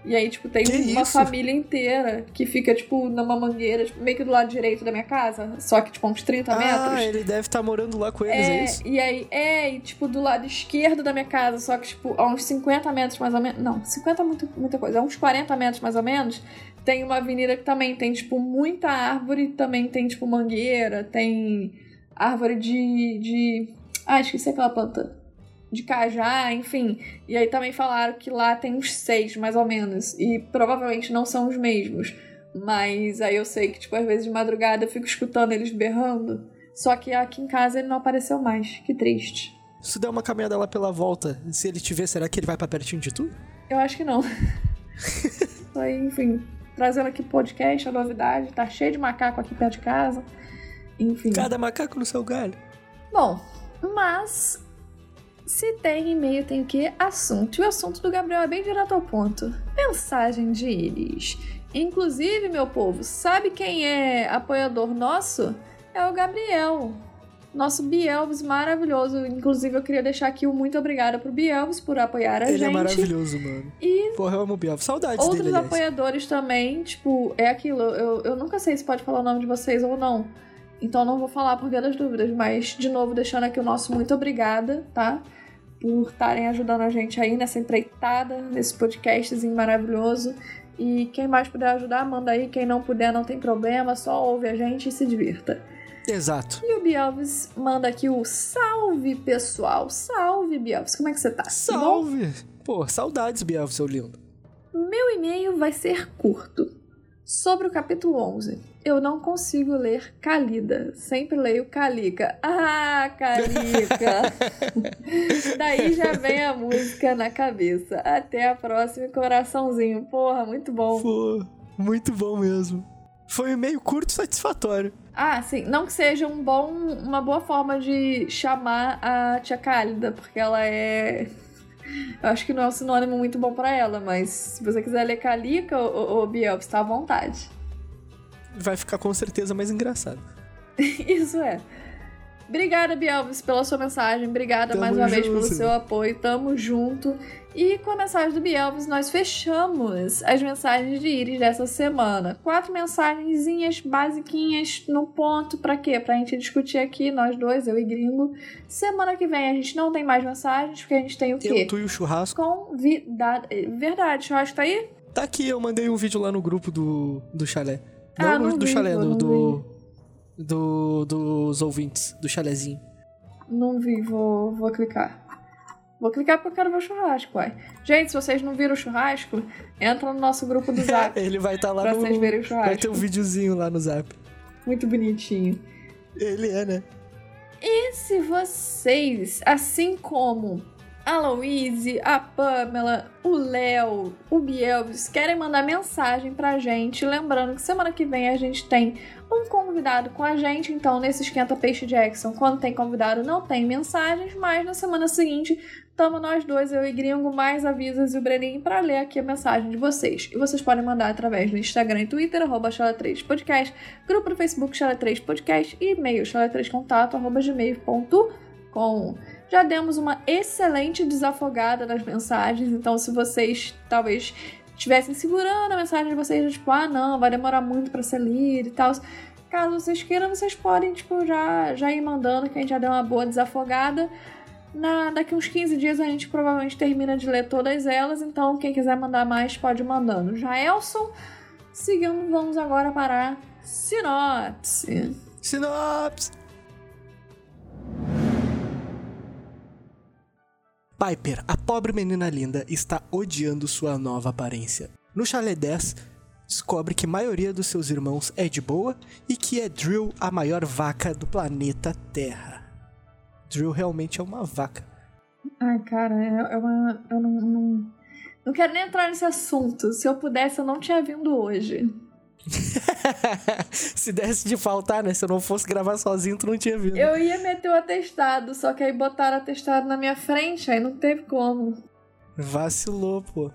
E aí, tipo, tem que uma isso? família inteira que fica, tipo, numa mangueira, tipo, meio que do lado direito da minha casa. Só que, tipo, uns 30 ah, metros. Ah, ele deve estar tá morando lá com eles, é, é, isso? E aí, é, e, tipo, do lado esquerdo da minha casa, só que, tipo, a uns 50 metros mais ou menos. Não, 50 é muito, muita coisa. A uns 40 metros mais ou menos, tem uma avenida que também tem, tipo, muita árvore, também tem, tipo, mangueira, tem árvore de. de... Ah, esqueci aquela planta de cajá, enfim. E aí também falaram que lá tem uns seis, mais ou menos. E provavelmente não são os mesmos. Mas aí eu sei que, tipo, às vezes de madrugada eu fico escutando eles berrando. Só que aqui em casa ele não apareceu mais. Que triste. Se der uma caminhada lá pela volta, se ele te ver, será que ele vai pra pertinho de tu? Eu acho que não. aí, enfim, trazendo aqui podcast, a novidade. Tá cheio de macaco aqui perto de casa. Enfim. Cada macaco no seu galho. Bom, mas se tem e-mail, tem o que? Assunto. E o assunto do Gabriel é bem direto ao ponto. Mensagem de Iris. Inclusive, meu povo, sabe quem é apoiador nosso? É o Gabriel. Nosso Bielvis maravilhoso. Inclusive, eu queria deixar aqui o um muito obrigada pro Bielvis por apoiar a Ele gente. Ele é maravilhoso, mano. E Porra, eu amo o Bielvis. Saudades outros dele, apoiadores também, tipo, é aquilo. Eu, eu nunca sei se pode falar o nome de vocês ou não. Então não vou falar por via das dúvidas, mas de novo deixando aqui o nosso muito obrigada, tá? Por estarem ajudando a gente aí nessa empreitada, nesse podcastzinho maravilhoso. E quem mais puder ajudar, manda aí. Quem não puder, não tem problema, só ouve a gente e se divirta. Exato. E o Bielvis manda aqui o salve, pessoal. Salve, Bielvis. Como é que você tá? Salve! Pô, saudades, Bielvis, seu lindo. Meu e-mail vai ser curto. Sobre o capítulo 11, eu não consigo ler Calida, sempre leio Calica. Ah, Calica! Daí já vem a música na cabeça. Até a próxima, coraçãozinho. Porra, muito bom. Pô, muito bom mesmo. Foi meio curto satisfatório. Ah, sim. Não que seja um bom, uma boa forma de chamar a tia Cálida, porque ela é eu acho que não é um sinônimo muito bom para ela, mas se você quiser ler Calica, ô, ô Biel, está à vontade. Vai ficar com certeza mais engraçado. Isso é. Obrigada, Bielvis, pela sua mensagem. Obrigada Tamo mais uma junto. vez pelo seu apoio. Tamo junto. E com a mensagem do Bielvis, nós fechamos as mensagens de Iris dessa semana. Quatro mensagenzinhas basiquinhas no ponto. Pra quê? Pra gente discutir aqui, nós dois, eu e Gringo. Semana que vem a gente não tem mais mensagens, porque a gente tem o quê? Eu, tu e o churrasco. Convidado. Verdade, o churrasco tá aí? Tá aqui, eu mandei um vídeo lá no grupo do, do chalé. Não, ah, não do vi, chalé, do, do do, dos ouvintes, do chalezinho. Não vi, vou, vou clicar. Vou clicar porque eu quero ver o churrasco, uai. Gente, se vocês não viram o churrasco, entra no nosso grupo do Zap. Ele vai estar tá lá pra no... vocês verem o churrasco. Vai ter um videozinho lá no Zap. Muito bonitinho. Ele é, né? E se vocês, assim como a Louise, a Pamela, o Léo, o Bielvis querem mandar mensagem pra gente, lembrando que semana que vem a gente tem um convidado com a gente, então nesse Esquenta Peixe Jackson, quando tem convidado não tem mensagens, mas na semana seguinte estamos nós dois, eu e Gringo, mais avisas e o Breninho para ler aqui a mensagem de vocês. E vocês podem mandar através do Instagram e Twitter, arroba 3 podcast grupo do Facebook Chala 3 podcast e e-mail chala3contato, arroba gmail.com. Já demos uma excelente desafogada nas mensagens, então se vocês talvez estivessem segurando a mensagem de vocês, tipo, ah, não, vai demorar muito para ser lida e tal. Caso vocês queiram, vocês podem, tipo, já, já ir mandando, que a gente já deu uma boa desafogada. Na, daqui uns 15 dias a gente provavelmente termina de ler todas elas, então quem quiser mandar mais pode ir mandando. Já Elson, seguindo, vamos agora para sinopse. Sinopse! Piper, a pobre menina linda, está odiando sua nova aparência. No chalé 10, descobre que a maioria dos seus irmãos é de boa e que é Drill a maior vaca do planeta Terra. Drill realmente é uma vaca. Ai, cara, é, é uma. Eu não, não, não quero nem entrar nesse assunto. Se eu pudesse, eu não tinha vindo hoje. Se desse de faltar, né? Se eu não fosse gravar sozinho, tu não tinha vindo. Eu ia meter o atestado, só que aí botaram o atestado na minha frente, aí não teve como. Vacilou, pô.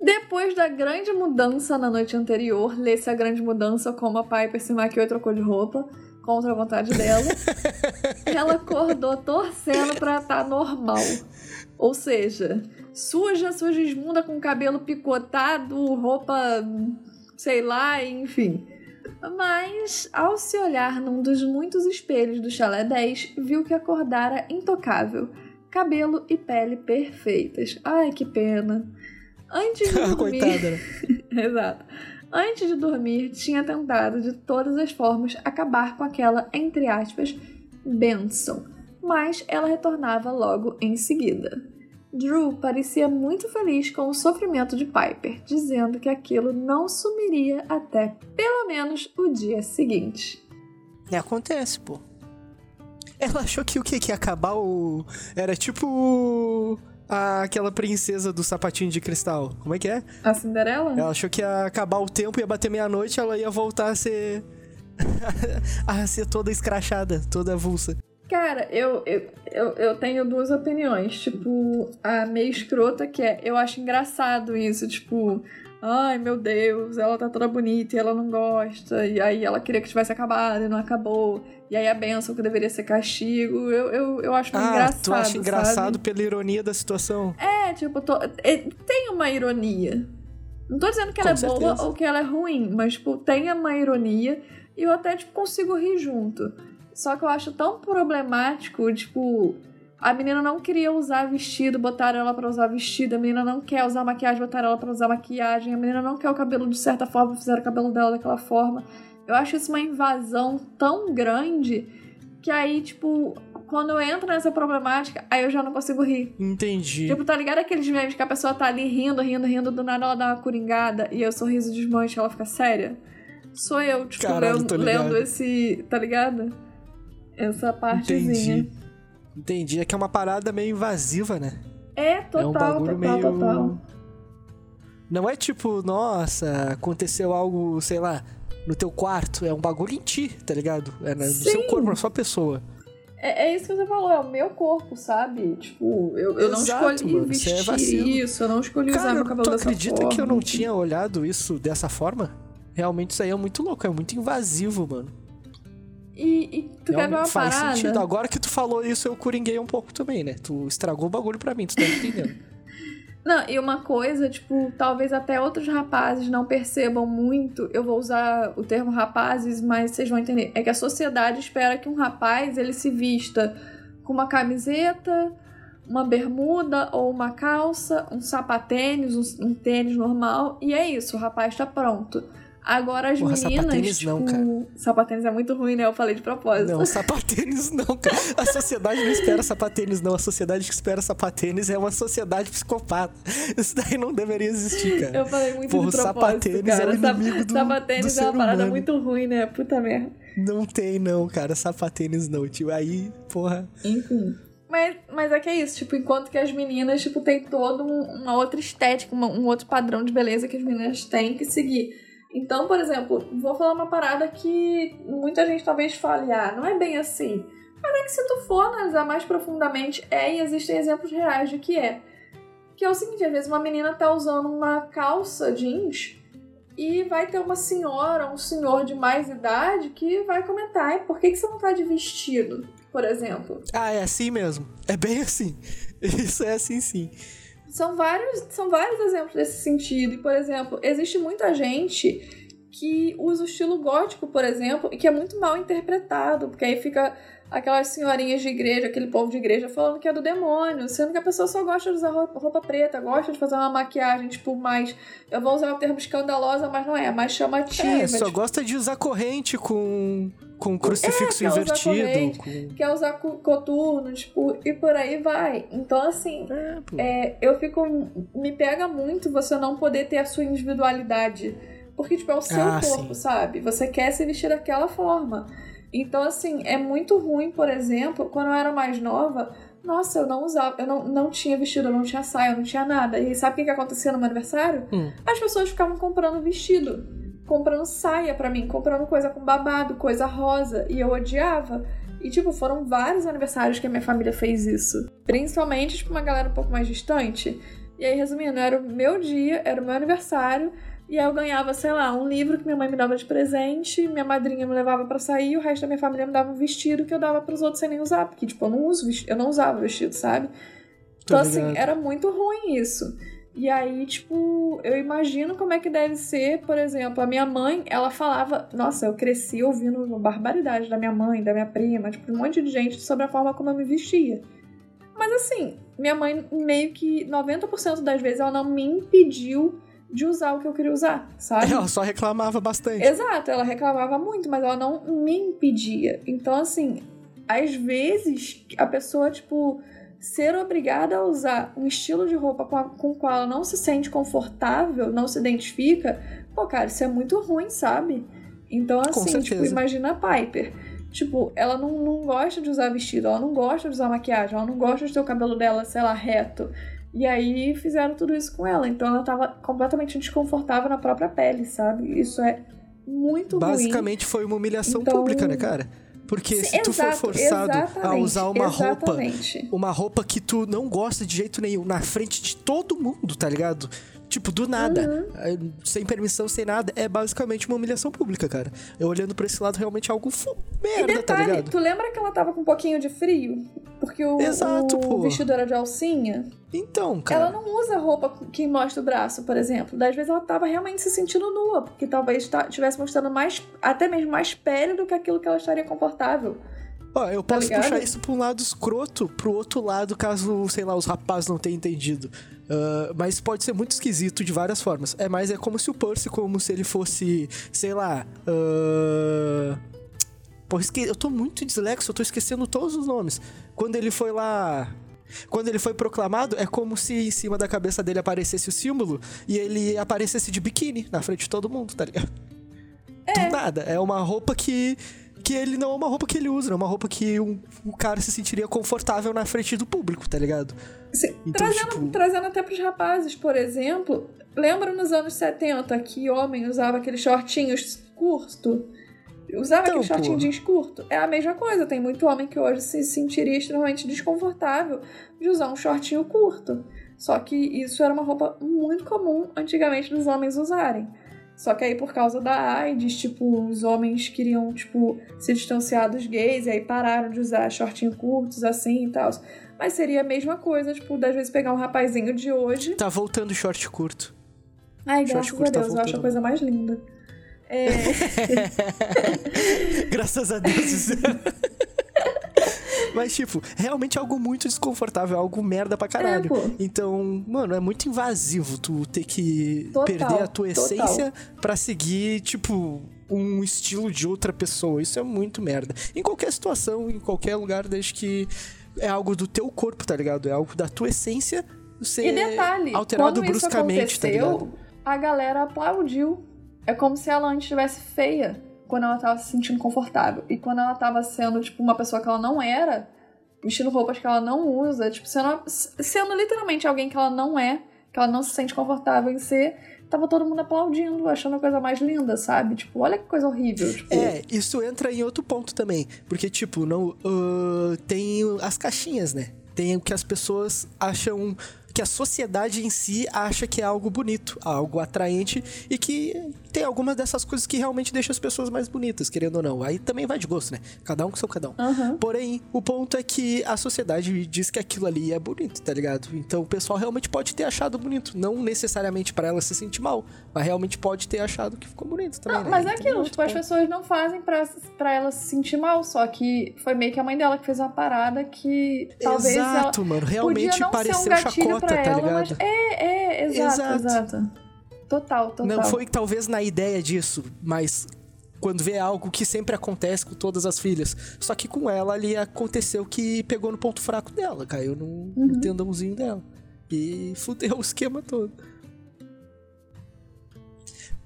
Depois da grande mudança na noite anterior, lê-se a grande mudança como a Piper se maquiou e trocou de roupa, contra a vontade dela. ela acordou torcendo pra estar tá normal. Ou seja, suja, suja esmunda com cabelo picotado, roupa, sei lá, enfim. Mas, ao se olhar num dos muitos espelhos do chalé 10, viu que acordara intocável. Cabelo e pele perfeitas. Ai, que pena. Antes de dormir. Coitada. Né? Exato. Antes de dormir, tinha tentado de todas as formas acabar com aquela, entre aspas, benção, mas ela retornava logo em seguida. Drew parecia muito feliz com o sofrimento de Piper, dizendo que aquilo não sumiria até pelo menos o dia seguinte. É, acontece, pô. Ela achou que o que? Que ia acabar o. Era tipo aquela princesa do sapatinho de cristal. Como é que é? A Cinderela? Ela achou que ia acabar o tempo, ia bater meia-noite, ela ia voltar a ser. a ser toda escrachada, toda avulsa. Cara, eu, eu, eu, eu, tenho duas opiniões. Tipo, a meio escrota, que é. Eu acho engraçado isso. Tipo, ai meu Deus, ela tá toda bonita e ela não gosta. E aí ela queria que tivesse acabado e não acabou. E aí a benção que deveria ser castigo. Eu, eu, eu acho ah, engraçado. Tu acha engraçado sabe? pela ironia da situação? É, tipo, tô, é, tem uma ironia. Não tô dizendo que ela Com é certeza. boa ou que ela é ruim, mas, tipo, tem uma ironia e eu até, tipo, consigo rir junto. Só que eu acho tão problemático, tipo, a menina não queria usar vestido, botaram ela para usar vestido, a menina não quer usar maquiagem, botaram ela para usar maquiagem, a menina não quer o cabelo de certa forma, fizeram o cabelo dela daquela forma. Eu acho isso uma invasão tão grande que aí, tipo, quando eu entro nessa problemática, aí eu já não consigo rir. Entendi. Tipo, tá ligado aqueles memes que a pessoa tá ali rindo, rindo, rindo, do nada ela dá uma coringada e o sorriso desmancha e ela fica séria? Sou eu, tipo, Caralho, lendo, lendo esse. Tá ligado? Essa partezinha. Entendi. Entendi. É que é uma parada meio invasiva, né? É, total, é um total, meio... total. Não é tipo, nossa, aconteceu algo, sei lá, no teu quarto. É um bagulho em ti, tá ligado? É no Sim. seu corpo, na sua pessoa. É, é, isso que você falou, é o meu corpo, sabe? Tipo, eu, eu Exato, não escolhi mano, vestir isso, é isso, eu não escolhi Cara, usar meu cabelo dessa forma. Tu acredita que eu não tinha olhado isso dessa forma? Realmente isso aí é muito louco, é muito invasivo, mano. E, e tu quer ver uma faz parada? sentido. Agora que tu falou isso, eu coringuei um pouco também, né? Tu estragou o bagulho pra mim, tu tá entendendo. não, e uma coisa, tipo, talvez até outros rapazes não percebam muito, eu vou usar o termo rapazes, mas vocês vão entender. É que a sociedade espera que um rapaz, ele se vista com uma camiseta, uma bermuda ou uma calça, um sapatênis, um, um tênis normal, e é isso, o rapaz tá pronto. Agora as Porra, meninas. Sapatênis tipo, não, cara. Sapatênis é muito ruim, né? Eu falei de propósito. Não, sapatênis não, cara. A sociedade não espera sapatênis, não. A sociedade que espera sapatênis é uma sociedade psicopata. Isso daí não deveria existir, cara. Eu falei muito Porra, de propósito. Sapatênis cara. é o inimigo do Sapatênis do é uma parada humano. muito ruim, né? Puta merda. Não tem, não, cara. Sapatênis não, tio. Aí, porra. Enfim. Mas, mas é que é isso, tipo, enquanto que as meninas, tipo, tem todo um, uma outra estética, uma, um outro padrão de beleza que as meninas têm que seguir. Então, por exemplo, vou falar uma parada que muita gente talvez fale, ah, não é bem assim. Mas é que se tu for analisar mais profundamente, é e existem exemplos reais de que é. Que é o seguinte, às vezes uma menina tá usando uma calça jeans e vai ter uma senhora, um senhor de mais idade que vai comentar, por que, que você não tá de vestido, por exemplo? Ah, é assim mesmo. É bem assim. Isso é assim sim. São vários, são vários exemplos desse sentido. E, por exemplo, existe muita gente que usa o estilo gótico, por exemplo, e que é muito mal interpretado, porque aí fica aquelas senhorinhas de igreja, aquele povo de igreja falando que é do demônio, sendo que a pessoa só gosta de usar roupa preta, gosta de fazer uma maquiagem, tipo, mais. Eu vou usar o termo escandalosa, mas não é, mais chamativa. É, só tipo... gosta de usar corrente com, com crucifixo é, invertido. Usar corrente, com... Quer usar coturno, tipo, e por aí vai. Então, assim, é, é, eu fico. Me pega muito você não poder ter a sua individualidade. Porque, tipo, é o seu ah, corpo, sim. sabe? Você quer se vestir daquela forma. Então, assim, é muito ruim, por exemplo, quando eu era mais nova, nossa, eu não usava, eu não, não tinha vestido, eu não tinha saia, eu não tinha nada. E sabe o que, que acontecia no meu aniversário? Hum. As pessoas ficavam comprando vestido, comprando saia para mim, comprando coisa com babado, coisa rosa, e eu odiava. E, tipo, foram vários aniversários que a minha família fez isso. Principalmente, tipo, uma galera um pouco mais distante. E aí, resumindo, era o meu dia, era o meu aniversário, e aí eu ganhava, sei lá, um livro que minha mãe me dava de presente, minha madrinha me levava para sair, e o resto da minha família me dava um vestido que eu dava para os outros sem nem usar, porque tipo, eu não uso, eu não usava vestido, sabe? Então assim, era muito ruim isso. E aí, tipo, eu imagino como é que deve ser, por exemplo, a minha mãe, ela falava, nossa, eu cresci ouvindo barbaridade da minha mãe, da minha prima, tipo, um monte de gente sobre a forma como eu me vestia. Mas assim, minha mãe meio que 90% das vezes ela não me impediu de usar o que eu queria usar, sabe? Ela só reclamava bastante. Exato, ela reclamava muito, mas ela não me impedia. Então, assim, às vezes a pessoa, tipo, ser obrigada a usar um estilo de roupa com, a, com o qual ela não se sente confortável, não se identifica, pô, cara, isso é muito ruim, sabe? Então, assim, tipo, imagina a Piper. Tipo, ela não, não gosta de usar vestido, ela não gosta de usar maquiagem, ela não gosta de ter o cabelo dela, sei lá, reto. E aí fizeram tudo isso com ela. Então ela tava completamente desconfortável na própria pele, sabe? Isso é muito Basicamente ruim. foi uma humilhação então... pública, né, cara? Porque Sim, se tu exato, for forçado a usar uma exatamente. roupa, uma roupa que tu não gosta de jeito nenhum, na frente de todo mundo, tá ligado? Tipo, do nada. Uhum. Sem permissão, sem nada. É basicamente uma humilhação pública, cara. Eu olhando pra esse lado, realmente é algo merda, e tá detalhe, tá ligado? Tu lembra que ela tava com um pouquinho de frio? Porque o, Exato, o vestido era de alcinha? Então, cara. Ela não usa roupa que mostra o braço, por exemplo. Das vezes ela tava realmente se sentindo nua, porque talvez estivesse mostrando mais, até mesmo mais pele do que aquilo que ela estaria confortável. Ó, eu tá posso puxar isso pra um lado escroto, pro outro lado, caso, sei lá, os rapazes não tenham entendido. Uh, mas pode ser muito esquisito de várias formas. É mais é como se o Percy, como se ele fosse, sei lá. Uh... Porra, esque... eu tô muito dislexo, eu tô esquecendo todos os nomes. Quando ele foi lá. Quando ele foi proclamado, é como se em cima da cabeça dele aparecesse o símbolo e ele aparecesse de biquíni na frente de todo mundo, tá ligado? É. Do nada. É uma roupa que que ele não é uma roupa que ele usa, é uma roupa que um, o cara se sentiria confortável na frente do público, tá ligado? Sim, então, trazendo, tipo... trazendo até pros rapazes, por exemplo, lembra nos anos 70 que homem usava aqueles shortinhos curto? Usava então, aquele shortinho jeans curto? É a mesma coisa, tem muito homem que hoje se sentiria extremamente desconfortável de usar um shortinho curto. Só que isso era uma roupa muito comum antigamente dos homens usarem. Só que aí, por causa da AIDS, tipo, os homens queriam, tipo, se distanciar dos gays, e aí pararam de usar shortinhos curtos assim e tal. Mas seria a mesma coisa, tipo, das vezes pegar um rapazinho de hoje. Tá voltando short curto. Ai, graças short a tá Deus, tá eu acho a coisa mais linda. É. graças a Deus. Mas, tipo, realmente é algo muito desconfortável, é algo merda pra caralho. É, então, mano, é muito invasivo tu ter que total, perder a tua essência pra seguir, tipo, um estilo de outra pessoa. Isso é muito merda. Em qualquer situação, em qualquer lugar, desde que é algo do teu corpo, tá ligado? É algo da tua essência ser e detalhe, alterado bruscamente, tá ligado? A galera aplaudiu. É como se ela antes estivesse feia quando ela tava se sentindo confortável. E quando ela tava sendo, tipo, uma pessoa que ela não era, vestindo roupas que ela não usa, tipo, sendo, sendo literalmente alguém que ela não é, que ela não se sente confortável em ser, tava todo mundo aplaudindo, achando a coisa mais linda, sabe? Tipo, olha que coisa horrível. Tipo... É, isso entra em outro ponto também. Porque, tipo, não uh, tem as caixinhas, né? Tem o que as pessoas acham que a sociedade em si acha que é algo bonito, algo atraente e que tem algumas dessas coisas que realmente deixam as pessoas mais bonitas, querendo ou não. Aí também vai de gosto, né? Cada um com seu cada um. Uhum. Porém, o ponto é que a sociedade diz que aquilo ali é bonito, tá ligado? Então o pessoal realmente pode ter achado bonito. Não necessariamente para ela se sentir mal, mas realmente pode ter achado que ficou bonito também. Não, né? mas é aquilo, tipo, as ponto. pessoas não fazem pra, pra ela se sentir mal, só que foi meio que a mãe dela que fez uma parada que talvez ela Exato, mano. Realmente podia não pareceu ser um gatilho chacota, pra tá ela, ligado? mas é, é, exato, Exato. exato. Total, total. Não foi talvez na ideia disso, mas quando vê algo que sempre acontece com todas as filhas. Só que com ela ali aconteceu que pegou no ponto fraco dela, caiu no, Uhum. no tendãozinho dela. E fudeu o esquema todo.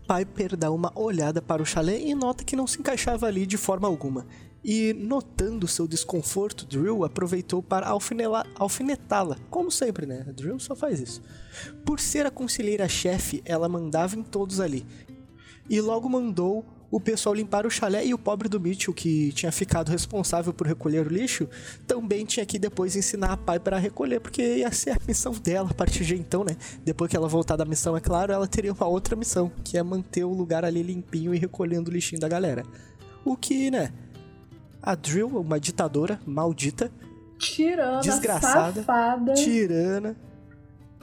Piper dá uma olhada para o chalé e nota que não se encaixava ali de forma alguma. E, notando seu desconforto, Drill aproveitou para alfinetá-la, como sempre, né? Drill só faz isso. Por ser a conselheira-chefe, ela mandava em todos ali. E logo mandou o pessoal limpar o chalé e o pobre do Mitchell, que tinha ficado responsável por recolher o lixo, também tinha que depois ensinar a Piper a recolher, porque ia ser a missão dela a partir de então, né? Depois que ela voltar da missão, é claro, ela teria uma outra missão, que é manter o lugar ali limpinho e recolhendo o lixinho da galera. O que, né? A Drill, uma ditadora maldita, Tirana, Desgraçada. safada, tirana,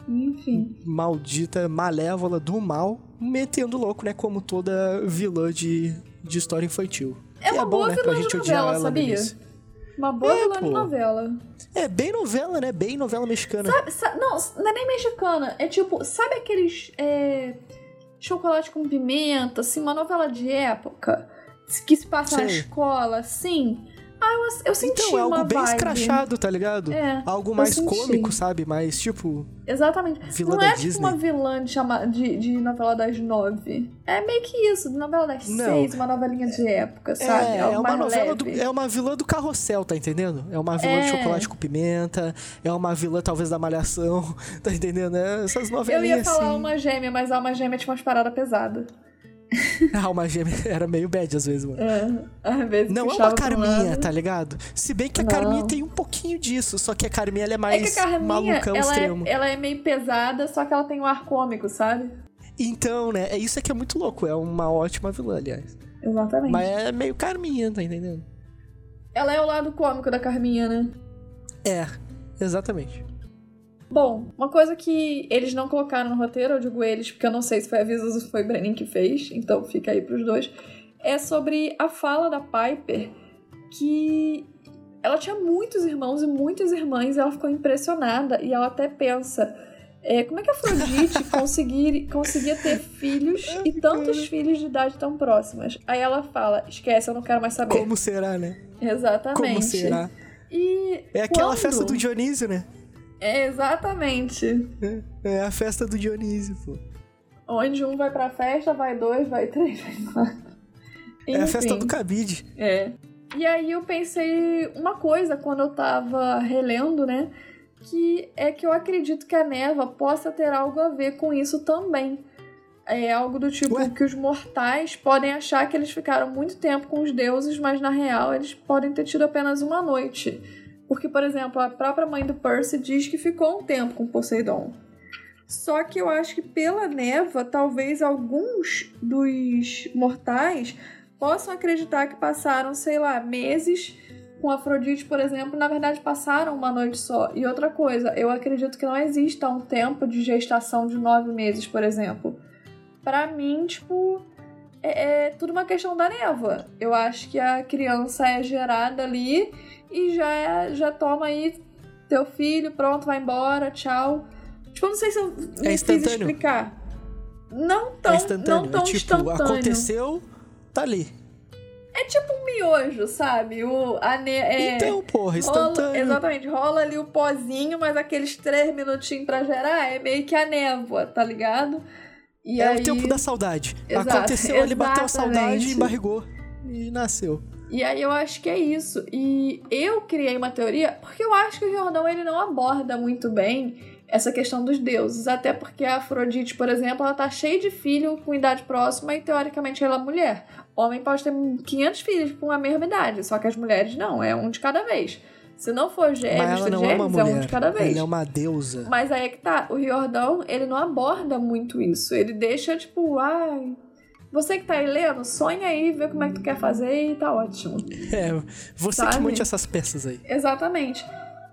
enfim. maldita, malévola, do mal, metendo louco, né? Como toda vilã de, de história infantil. É Que uma bom, boa né? Pra de gente odiar novela, ela sabia? Uma boa É, vilã de pô. novela. É bem novela, né? Bem novela mexicana. Sabe- sa- não, não é nem mexicana. É tipo, sabe aqueles é, chocolate com pimenta, assim, uma novela de época que se passa na Sei. escola, assim? Ah, eu, eu senti Então, é uma algo bem vibe. escrachado, tá ligado? É, Algo eu mais cômico, sabe? Mais tipo. Exatamente. Vilã não é tipo Disney. uma vilã de, chama... de, de novela das nove. É meio que isso, de novela das Não. seis, uma novelinha de época, sabe? É, é Algo uma mais novela do, é uma vilã do carrossel, tá entendendo? É uma vilã É. de chocolate com pimenta, é uma vilã talvez da malhação, tá entendendo? É essas Eu novelinhas ia falar assim. uma gêmea, mas a alma gêmea tinha umas paradas pesadas. A alma gêmea era meio bad às vezes, mano. É, às vezes Não é uma um Carminha, tá ligado? Se bem que a Não. Carminha tem um pouquinho disso, só que a Carminha é É mais que a Carminha, malucão ela extremo. é, ela é meio pesada, só que ela tem um ar cômico, sabe? Então, né? É isso é que é muito louco. É uma ótima vilã, aliás. Exatamente. Mas é meio Carminha, tá entendendo? Ela é o lado cômico da Carminha, né? É, exatamente. Bom, uma coisa que eles não colocaram no roteiro, eu digo eles, porque eu não sei se foi a Visos ou foi o Brenin que fez, então fica aí pros dois, é sobre a fala da Piper, que ela tinha muitos irmãos e muitas irmãs, e ela ficou impressionada, e ela até pensa, é, como é que a Afrodite conseguir, conseguia ter filhos e tantos filhos de idade tão próximas? Aí ela fala, esquece, eu não quero mais saber. Como será, né? Exatamente. Como será? E É aquela quando- festa do Dionísio, né? É, exatamente. É a festa do Dionísio, pô. Onde um vai pra festa, vai dois, vai três, vai quatro. É a Enfim, festa do cabide. É. E aí eu pensei uma coisa quando eu tava relendo, né? Que é que eu acredito que a Neva possa ter algo a ver com isso também. É algo do tipo Ué? que os mortais podem achar que eles ficaram muito tempo com os deuses, mas na real eles podem ter tido apenas uma noite. Porque, por exemplo, a própria mãe do Percy diz que ficou um tempo com Poseidon. Só que eu acho que pela neva, talvez alguns dos mortais possam acreditar que passaram, sei lá, meses com Afrodite, por exemplo, na verdade passaram uma noite só. E outra coisa, eu acredito que não exista um tempo de gestação de nove meses, por exemplo. Pra mim, tipo, é, é tudo uma questão da névoa. Eu acho que a criança é gerada ali e já, é- já toma aí teu filho, pronto, vai embora, tchau. Tipo, eu não sei se eu me fiz É instantâneo. explicar. Não tão, é instantâneo. não tão é tipo, instantâneo. aconteceu, tá ali. É tipo um miojo, sabe? O, a ne é, então, porra, rola, instantâneo. exatamente, rola ali o pozinho, mas aqueles três minutinhos pra gerar é meio que a névoa, tá ligado? E é aí, o tempo da saudade. Exato, Aconteceu, ele bateu a saudade, exatamente. embarrigou e nasceu. E aí eu acho que é isso. E eu criei uma teoria, porque eu acho que o Jordão ele não aborda muito bem essa questão dos deuses. Até porque a Afrodite, por exemplo, ela tá cheia de filho com idade próxima e teoricamente ela é mulher. Homem pode ter 500 filhos com a mesma idade, só que as mulheres não, é um de cada vez. Se não for gêmeos, é gêmeos, é mulher. um de cada vez. Ela é uma deusa. Mas aí é que tá, o Riordão, ele não aborda muito isso. Ele deixa, tipo, ai. Você que tá aí lendo, sonha aí, vê como é que tu quer fazer e tá ótimo. É, você Sabe? que monte essas peças aí. Exatamente.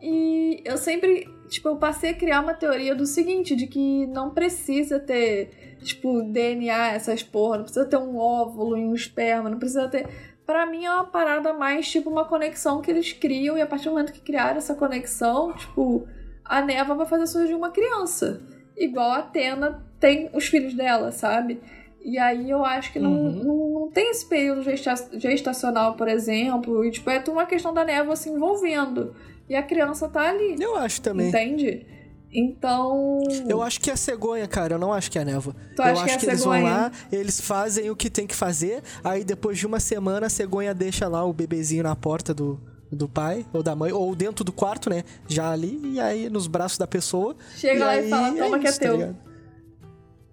E eu sempre, tipo, eu passei a criar uma teoria do seguinte, de que não precisa ter, tipo, DNA, essas porra, não precisa ter um óvulo e um esperma, não precisa ter. Pra mim é uma parada mais, tipo, uma conexão que eles criam, e a partir do momento que criaram essa conexão, tipo, a Neva vai fazer surgir uma criança. Igual a Atena tem os filhos dela, sabe? E aí eu acho que não, Uhum. não, não tem esse período gesta- gestacional, por exemplo, e tipo, é tudo uma questão da névoa se envolvendo. E a criança tá ali, Eu acho também. entende? Então. Eu acho que é a cegonha, cara. Eu não acho que é a névoa. Tu eu acha acho que é que, eles vão lá, eles fazem o que tem que fazer, aí depois de uma semana a cegonha deixa lá o bebezinho na porta do, do pai ou da mãe, ou dentro do quarto, né? Já ali, e aí nos braços da pessoa. Chega lá aí e fala, toma que é isso, tá teu. ligado?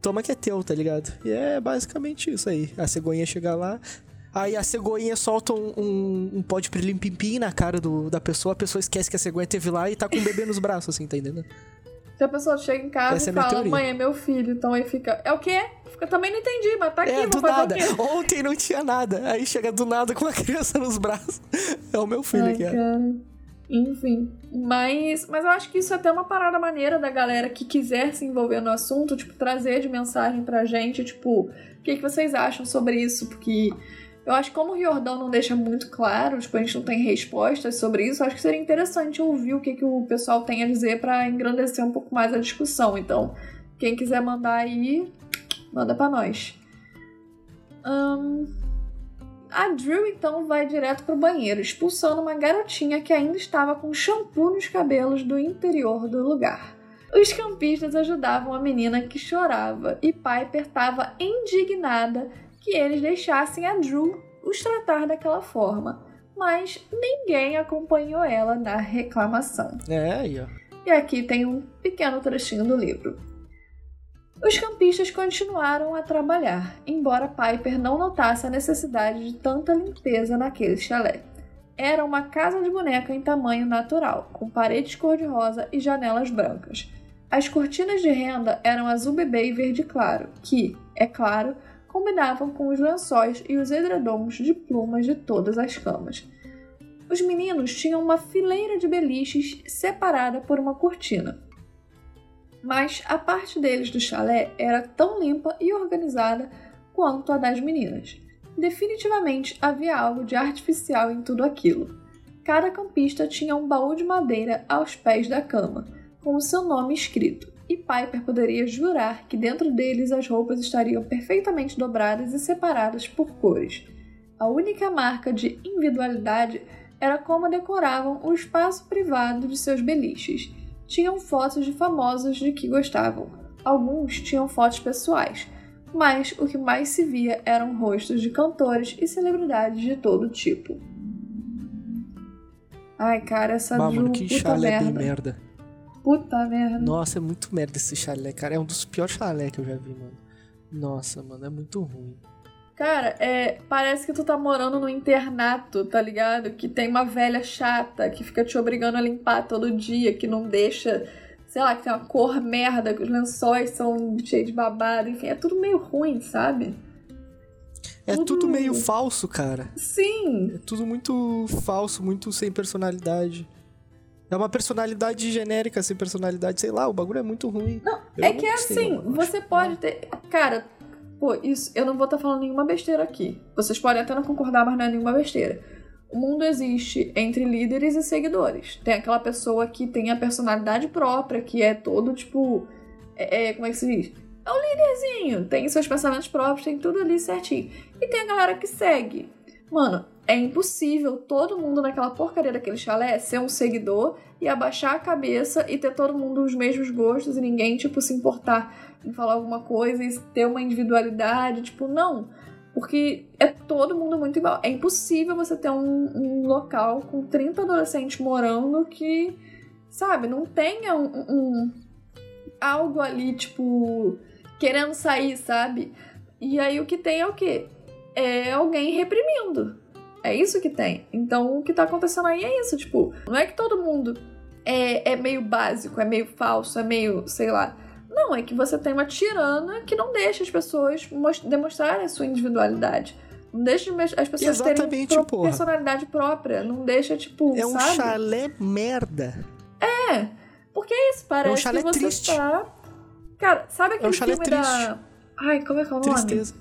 Toma que é teu, tá ligado? E é basicamente isso aí. A cegonha chega lá. Aí a cegonha solta um, um, um pó de pilim-pim-pim na cara do, da pessoa, a pessoa esquece que a cegonha teve lá e tá com o bebê nos braços, assim, tá entendendo? A pessoa chega em casa Essa é e minha fala, mãe, é meu filho, então aí fica. É o quê? Fica, também não entendi, mas tá aqui, é, do nada. o quê? Ontem não tinha nada. Aí chega do nada com a criança nos braços. É o meu filho Ai, que é. cara. Enfim. Mas, mas eu acho que isso é até uma parada maneira da galera que quiser se envolver no assunto, tipo, trazer de mensagem pra gente, tipo, o que, que vocês acham sobre isso? Porque eu acho que como o Riordão não deixa muito claro, tipo, a gente não tem respostas sobre isso, acho que seria interessante ouvir o que, que o pessoal tem a dizer pra engrandecer um pouco mais a discussão. Então, quem quiser mandar aí, manda pra nós. Ahn, a Drew então vai direto pro banheiro, expulsando uma garotinha que ainda estava com shampoo nos cabelos do interior do lugar. Os campistas ajudavam a menina que chorava e Piper estava indignada que eles deixassem a Drew os tratar daquela forma, mas ninguém acompanhou ela na reclamação. É, aí, ó. E aqui tem um pequeno trechinho do livro. Os campistas continuaram a trabalhar, embora Piper não notasse a necessidade de tanta limpeza naquele chalé. Era uma casa de boneca em tamanho natural, com paredes cor-de-rosa e janelas brancas. As cortinas de renda eram azul bebê e verde claro, que, é claro, combinavam com os lençóis e os edredons de plumas de todas as camas. Os meninos tinham uma fileira de beliches separada por uma cortina. Mas a parte deles do chalé era tão limpa e organizada quanto a das meninas. Definitivamente havia algo de artificial em tudo aquilo. Cada campista tinha um baú de madeira aos pés da cama, com o seu nome escrito, e Piper poderia jurar que dentro deles as roupas estariam perfeitamente dobradas e separadas por cores. A única marca de individualidade era como decoravam o espaço privado de seus beliches. Tinham fotos de famosos de que gostavam. Alguns tinham fotos pessoais, mas o que mais se via eram rostos de cantores e celebridades de todo tipo. Ai, cara, essa Bah, mano, que puta chalé bem merda. Puta merda. Nossa, é muito merda esse chalé, cara. É um dos piores chalé que eu já vi, mano. Nossa, mano, é muito ruim. Cara, é, parece que tu tá morando no internato, tá ligado? Que tem uma velha chata que fica te obrigando a limpar todo dia, que não deixa, sei lá, que tem uma cor merda, que os lençóis são cheios de babado, enfim, é tudo meio ruim, sabe? É Tudo- tudo meio falso, cara. Sim, É tudo muito falso, muito sem personalidade. É uma personalidade genérica, sem personalidade, sei lá, o bagulho é muito ruim. Não, Eu é não que é assim, não, você pode ter. Cara, pô, isso. Eu não vou estar falando nenhuma besteira aqui. Vocês podem até não concordar, mas não é nenhuma besteira. O mundo existe entre líderes e seguidores. Tem aquela pessoa que tem a personalidade própria, que é todo tipo. É, é- como é que se diz? É um líderzinho, tem seus pensamentos próprios, tem tudo ali certinho. E tem a galera que segue. Mano, é impossível todo mundo naquela porcaria daquele chalé ser um seguidor e abaixar a cabeça e ter todo mundo os mesmos gostos e ninguém, tipo, se importar em falar alguma coisa e ter uma individualidade. Tipo, não. Porque é todo mundo muito igual. É impossível você ter um, um local com 30 adolescentes morando que, sabe, não tenha um, um- algo ali, tipo, querendo sair, sabe? E aí o que tem é o quê? É alguém reprimindo. É isso que tem. Então o que tá acontecendo aí é isso, tipo, não é que todo mundo é, é meio básico, é meio falso, é meio, sei lá. Não, é que você tem uma tirana que não deixa as pessoas demonstrarem a sua individualidade. Não deixa as pessoas Exatamente, terem pro personalidade própria. Não deixa, tipo, É um sabe? chalé merda. É. Porque é isso, parece é um chalé que você triste. tá... Cara, sabe aquele é um filme triste. da... Ai, como é que é o nome? Tristeza.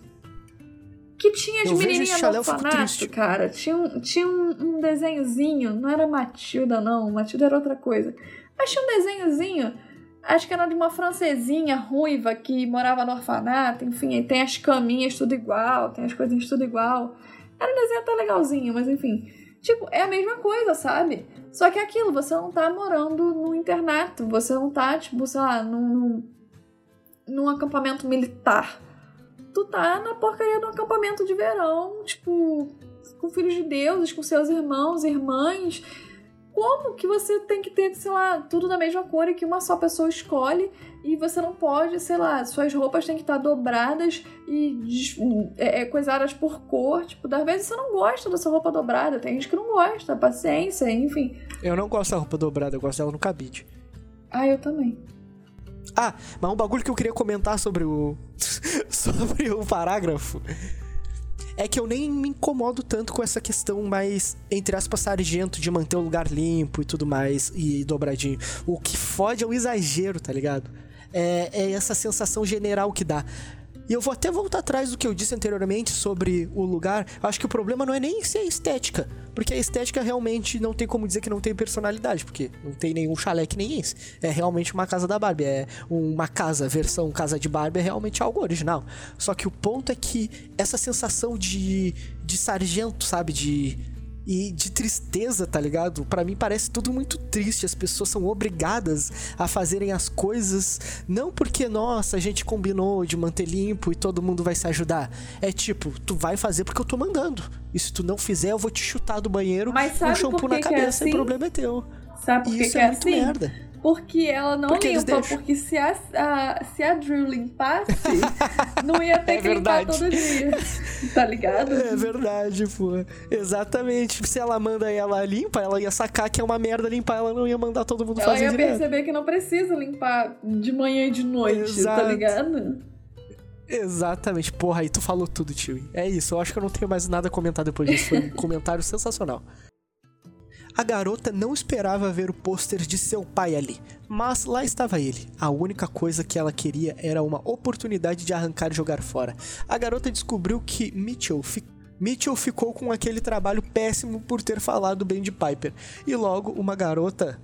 Que tinha as menininhas no orfanato, cara. Tinha, um, tinha um, um, desenhozinho, não era Matilda, não. Matilda era outra coisa. Mas tinha um desenhozinho, acho que era de uma francesinha ruiva que morava no orfanato. Enfim, tem as caminhas tudo igual, tem as coisinhas tudo igual. Era um desenho até legalzinho, mas enfim. Tipo, é a mesma coisa, sabe? Só que é aquilo, você não tá morando no internato, você não tá, tipo, sei lá, num, num acampamento militar tu tá na porcaria do acampamento de verão, tipo, com filhos de deuses, com seus irmãos, irmãs. Como que você tem que ter, sei lá, tudo da mesma cor e que uma só pessoa escolhe e você não pode, sei lá, suas roupas têm que estar dobradas e é, é, coisadas por cor. Tipo, às vezes você não gosta da sua roupa dobrada, tem gente que não gosta, paciência, enfim. Eu não gosto da roupa dobrada, eu gosto dela no cabide. Ah, eu também. Ah, mas um bagulho que eu queria comentar sobre o. sobre o parágrafo. É que eu nem me incomodo tanto com essa questão mais, entre aspas, sargento, de manter o lugar limpo e tudo mais, e dobradinho. O que fode é o exagero, tá ligado? É, é essa sensação general que dá. E eu vou até voltar atrás do que eu disse anteriormente sobre o lugar. Acho que o problema não é nem ser estética. Porque a estética realmente não tem como dizer que não tem personalidade. Porque não tem nenhum chalé que nem esse. É realmente uma casa da Barbie. É uma casa, versão casa de Barbie, é realmente algo original. Só que o ponto é que essa sensação de, de sargento, sabe? De e de tristeza, tá ligado? Para mim parece tudo muito triste. As pessoas são obrigadas a fazerem as coisas não porque, nossa, a gente combinou de manter limpo e todo mundo vai se ajudar. É tipo, tu vai fazer porque eu tô mandando. E se tu não fizer, eu vou te chutar do banheiro com shampoo na cabeça é assim? e o problema é teu. Sabe por que, isso que é, é muito assim? merda. Porque ela não porque limpa, porque se a, a, se a Drew limpasse, não ia ter é que verdade. limpar todo dia. Tá ligado? É verdade, pô. Exatamente. Se ela manda ela limpa, ela ia sacar que é uma merda limpar, ela não ia mandar todo mundo ela fazer Ela ia direto. perceber que não precisa limpar de manhã e de noite, tá Exato. tá ligado? Exatamente. Porra, aí tu falou tudo, tio. É isso, eu acho que eu não tenho mais nada a comentar depois disso. Foi um comentário sensacional. A garota não esperava ver o pôster de seu pai ali, mas lá estava ele. A única coisa que ela queria era uma oportunidade de arrancar e jogar fora. A garota descobriu que Mitchell Mitchell ficou com aquele trabalho péssimo por ter falado bem de Piper. E logo uma garota.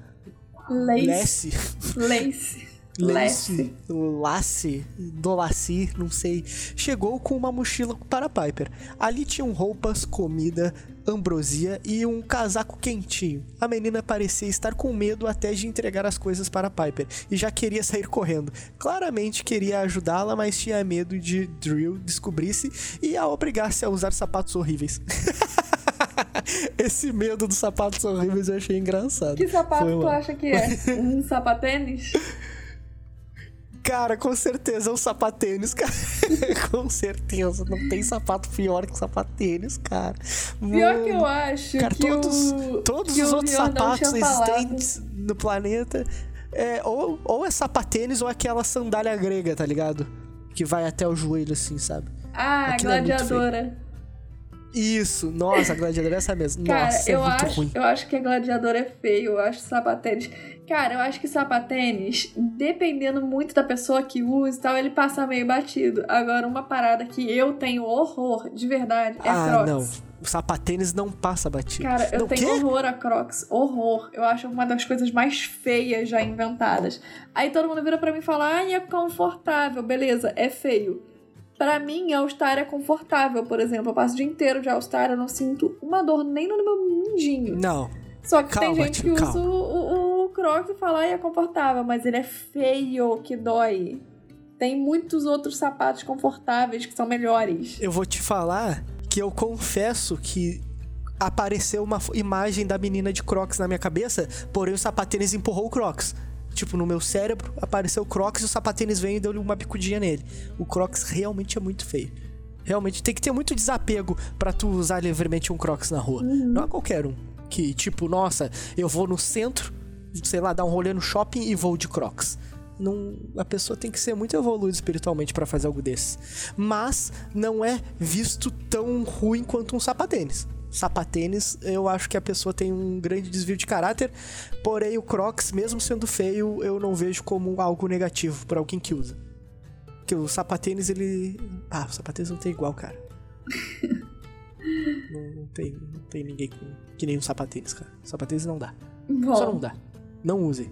Lace. Lace. Lace. Lace. Dolaci, não sei. Chegou com uma mochila para Piper. Ali tinham roupas, comida, ambrosia e um casaco quentinho. A menina parecia estar com medo até de entregar as coisas para Piper e já queria sair correndo. Claramente queria ajudá-la, mas tinha medo de Drill descobrisse e a obrigasse a usar sapatos horríveis. Esse medo dos sapatos horríveis eu achei engraçado. Que sapato Foi, tu acha que é? Um sapatênis? Cara, com certeza é um sapatênis, cara. com certeza. Não tem sapato pior que sapatênis, cara. Pior Mano. que eu acho. Cara, todos, o, todos os outros sapatos existentes no planeta. É, ou, ou é sapatênis ou é aquela sandália grega, tá ligado? Que vai até o joelho, assim, sabe? Ah, Aquilo é gladiadora. É isso, nossa, a gladiadora é essa mesmo. Cara, nossa, eu é muito acho, ruim. Eu acho que a gladiadora é feio, eu acho sapatênis. Cara, eu acho que sapatênis, dependendo muito da pessoa que usa e tal, ele passa meio batido. Agora, uma parada que eu tenho horror, de verdade, é ah, Crocs. não. O sapatênis não passa batido. Cara, eu não, tenho quê? horror a Crocs. Horror. Eu acho uma das coisas mais feias já inventadas. Aí todo mundo vira pra mim e fala, ai, é confortável. Beleza, é feio. Para mim, All-Star é confortável, por exemplo. Eu passo o dia inteiro de All-Star, eu não sinto uma dor nem no meu mindinho. Não. Só que calma, tem gente tio, que usa o, o, o Crocs e fala, ah, é confortável, mas ele é feio, que dói. Tem muitos outros sapatos confortáveis que são melhores. Eu vou te falar que eu confesso que apareceu uma imagem da menina de Crocs na minha cabeça, porém o sapatênis empurrou o Crocs. Tipo, no meu cérebro apareceu o Crocs e o sapatênis veio e deu uma bicudinha nele. O Crocs realmente é muito feio. Realmente tem que ter muito desapego para tu usar livremente um Crocs na rua. Uhum. Não é qualquer um. Que, tipo, nossa, eu vou no centro, sei lá, dar um rolê no shopping e vou de Crocs. Não, a pessoa tem que ser muito evoluída espiritualmente para fazer algo desse. Mas não é visto tão ruim quanto um sapatênis. Sapatênis, eu acho que a pessoa tem um grande desvio de caráter, porém o Crocs, mesmo sendo feio, eu não vejo como algo negativo para alguém que usa. Porque o sapatênis, ele. Ah, o sapatênis não tem igual, cara. não, não, tem, não tem ninguém que, que nem um sapatênis, cara. Sapatênis não dá. Bom, Só não dá. Não use.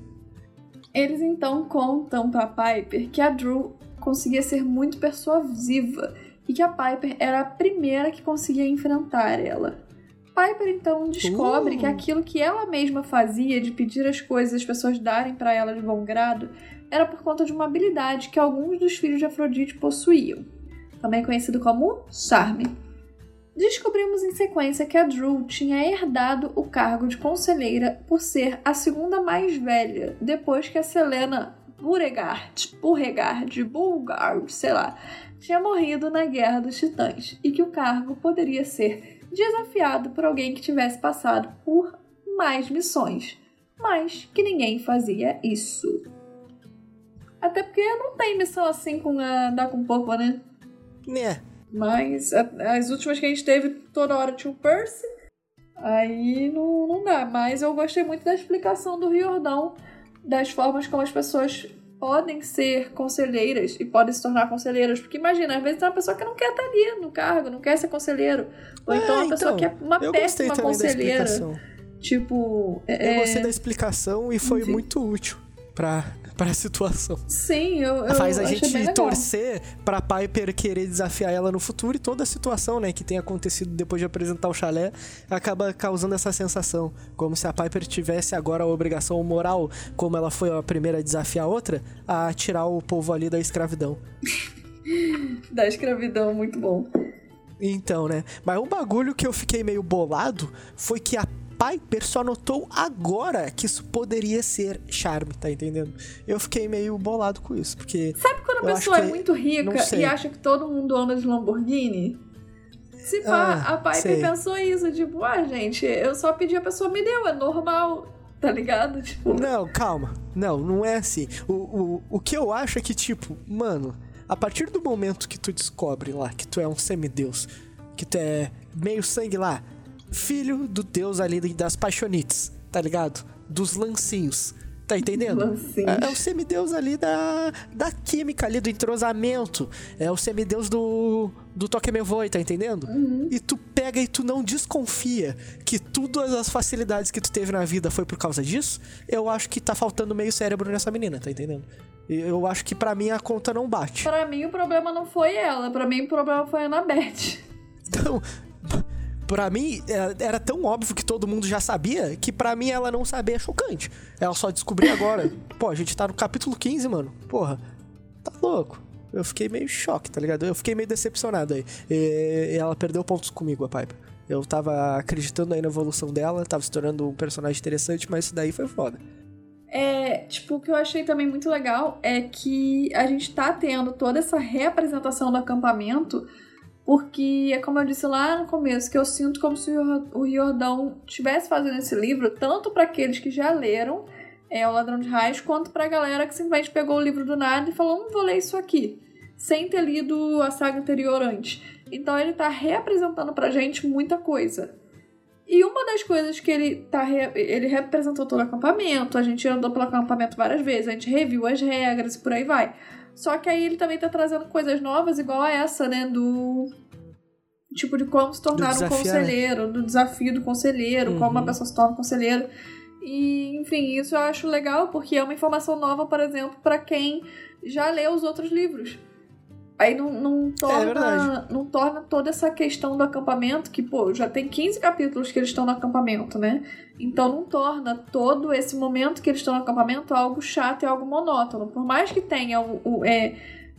Eles então contam pra Piper que a Drew conseguia ser muito persuasiva e que a Piper era a primeira que conseguia enfrentar ela. Piper então descobre Uh. que aquilo que ela mesma fazia de pedir as coisas as pessoas darem pra ela de bom grado era por conta de uma habilidade que alguns dos filhos de Afrodite possuíam, também conhecido como charme. Descobrimos em sequência que a Drew tinha herdado o cargo de conselheira por ser a segunda mais velha, depois que a Selena Beauregard, Beauregard, Bulgard, sei lá, tinha morrido na Guerra dos Titãs, e que o cargo poderia ser desafiado por alguém que tivesse passado por mais missões, mas que ninguém fazia isso. Até porque não tem missão assim com a dar com popa, né? Né? Mas a- as últimas que a gente teve, toda hora tinha o Percy. Aí não, não dá. Mas eu gostei muito da explicação do Riordão, das formas como as pessoas podem ser conselheiras e podem se tornar conselheiras. Porque imagina, às vezes tem uma pessoa que não quer estar ali no cargo, não quer ser conselheiro. Ou É, então uma pessoa então, que é uma Eu péssima também da conselheira. explicação. Tipo. Eu é- gostei da explicação e foi Enfim. muito útil pra, pra situação. Sim, eu, eu Faz a gente torcer pra Piper querer desafiar ela no futuro e toda a situação, né, que tem acontecido depois de apresentar o chalé acaba causando essa sensação. Como se a Piper tivesse agora a obrigação moral, como ela foi a primeira a desafiar a outra, a tirar o povo ali da escravidão. Da escravidão, muito bom. Então, né? Mas um bagulho que eu fiquei meio bolado foi que a Piper só notou agora que isso poderia ser charme, tá entendendo? Eu fiquei meio bolado com isso, porque. Sabe quando a pessoa é muito rica e acha que todo mundo anda de Lamborghini? Se pá, Ah, a Piper sei. pensou isso, tipo, ah, gente, eu só pedi a pessoa me deu, é normal, tá ligado? Tipo, Não, calma. Não, não é assim. O, o, o que eu acho é que, tipo, mano, a partir do momento que tu descobre lá que tu é um semideus, que tu é meio sangue lá, filho do deus ali das paixonites, tá ligado? Dos lancinhos. Tá entendendo? Lancinhos. É, é o semideus ali da, da química ali, do entrosamento. É o semideus do, do toque me voe, tá entendendo? E tu pega e tu não desconfia que todas as facilidades que tu teve na vida foi por causa disso, eu acho que tá faltando meio cérebro nessa menina, tá entendendo? Eu acho que pra mim a conta não bate. pra mim o problema não foi ela, pra mim o problema foi a Annabeth. Então, pra mim, é- era tão óbvio que todo mundo já sabia que pra mim ela não saber é chocante. Ela só descobriu agora. Pô, a gente tá no capítulo 15, mano. Porra, tá louco. Eu fiquei meio choque, tá ligado? Eu fiquei meio decepcionado aí. E ela perdeu pontos comigo, a Piper. Eu tava acreditando aí na evolução dela, tava se tornando um personagem interessante, mas isso daí foi foda. É, tipo, o que eu achei também muito legal é que a gente tá tendo toda essa reapresentação do acampamento, porque é como eu disse lá no começo, que eu sinto como se o Riordão estivesse fazendo esse livro tanto para aqueles que já leram é, O Ladrão de Raios, quanto pra galera que simplesmente pegou o livro do nada e falou, não vou ler isso aqui, sem ter lido a saga anterior antes. Então ele tá reapresentando pra gente muita coisa. E uma das coisas que ele tá. re- Ele representou todo o acampamento, a gente andou pelo acampamento várias vezes, a gente reviu as regras e por aí vai. Só que aí ele também tá trazendo coisas novas, igual a essa, né? Do. Tipo, de como se tornar um desafiar, conselheiro, do desafio do conselheiro, como Uhum. uma pessoa se torna um conselheiro. E, enfim, isso eu acho legal, porque é uma informação nova, por exemplo, pra quem já leu os outros livros. Aí não, não, torna, verdade. não torna toda essa questão do acampamento, que, pô, já tem 15 capítulos que eles estão no acampamento, né? Então não torna todo esse momento que eles estão no acampamento algo chato e algo monótono. Por mais que tenha o, o- é,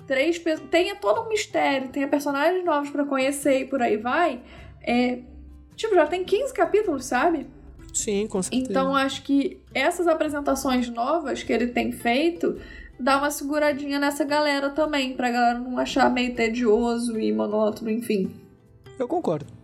três tenha todo um mistério, tenha personagens novos pra conhecer e por aí vai, é, tipo, já tem 15 capítulos, sabe? Sim, com certeza. Então acho que essas apresentações novas que ele tem feito dar uma seguradinha nessa galera também, pra galera não achar meio tedioso e monótono, enfim. Eu concordo.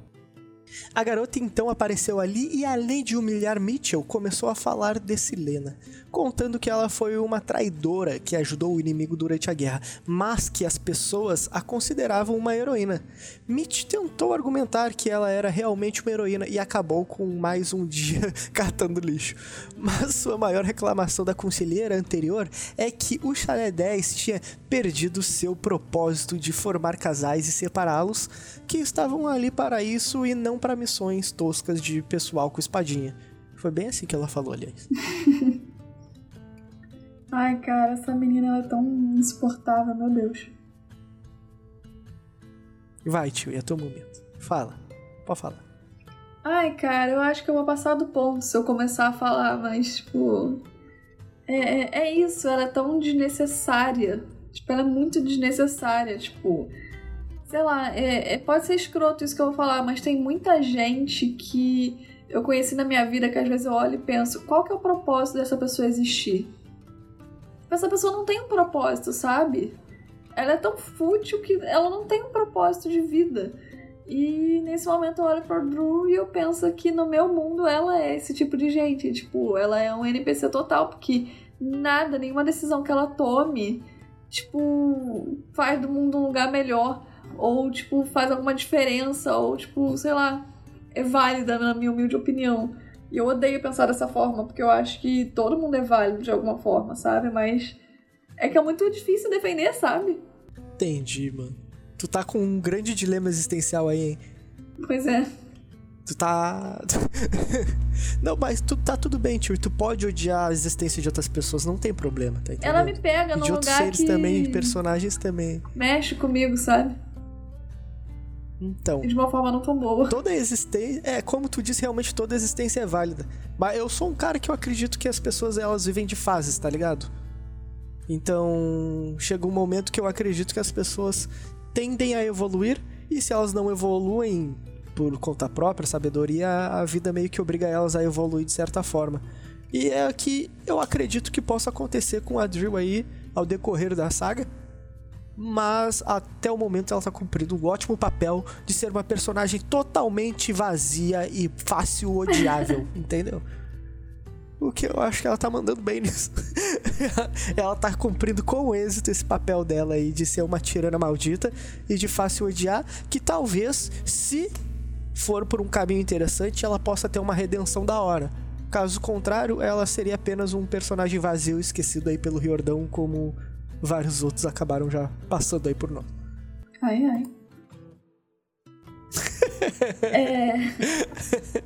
A garota então apareceu ali e, além de humilhar Mitchell, começou a falar de Silena, contando que ela foi uma traidora que ajudou o inimigo durante a guerra, mas que as pessoas a consideravam uma heroína. Mitch tentou argumentar que ela era realmente uma heroína e acabou com mais um dia catando lixo. Mas sua maior reclamação da conselheira anterior é que o Chalé 10 tinha perdido seu propósito de formar casais e separá-los, que estavam ali para isso e não para missões toscas de pessoal com espadinha. Foi bem assim que ela falou, aliás. Ai, cara, essa menina ela é tão insuportável, meu Deus. Vai, tio, é teu momento. Fala. Pode falar. Ai, cara, eu acho que eu vou passar do ponto se eu começar a falar, mas, tipo. É, é, é isso, ela é tão desnecessária. Tipo, ela é muito desnecessária. Tipo, sei lá, é, é, pode ser escroto isso que eu vou falar, mas tem muita gente que eu conheci na minha vida que às vezes eu olho e penso: qual que é o propósito dessa pessoa existir? Essa pessoa não tem um propósito, sabe? Ela é tão fútil que ela não tem um propósito de vida. E nesse momento eu olho pra Drew e eu penso que no meu mundo ela é esse tipo de gente. Tipo, ela é um NPC total, porque nada, nenhuma decisão que ela tome, tipo, faz do mundo um lugar melhor. Ou, tipo, faz alguma diferença. Ou, tipo, sei lá, é válida na minha humilde opinião. E eu odeio pensar dessa forma, porque eu acho que todo mundo é válido de alguma forma, sabe? Mas é que é muito difícil defender, sabe? Entendi, mano. Tu tá com um grande dilema existencial aí, hein? Pois é. Tu tá. não, mas tu tá tudo bem, tio. Tu pode odiar a existência de outras pessoas, não tem problema, tá entendendo? Ela me pega e de lugar outros seres que também, de personagens também. mexe comigo, sabe? Então. De uma forma não tão boa. Toda existência. É, como tu disse, realmente toda existência é válida. Mas eu sou um cara que eu acredito que as pessoas elas vivem de fases, tá ligado? Então, chega um momento que eu acredito que as pessoas tendem a evoluir. E se elas não evoluem por conta própria, sabedoria, a vida meio que obriga elas a evoluir de certa forma. E é que eu acredito que possa acontecer com a Drill aí ao decorrer da saga mas até o momento ela tá cumprindo um ótimo papel de ser uma personagem totalmente vazia e fácil odiável, entendeu? O que eu acho que ela tá mandando bem nisso. ela tá cumprindo com êxito esse papel dela aí de ser uma tirana maldita e de fácil odiar, que talvez, se for por um caminho interessante, ela possa ter uma redenção da hora. Caso contrário, ela seria apenas um personagem vazio esquecido aí pelo Riordão como vários outros acabaram já passando aí por nós. Ai, ai. é...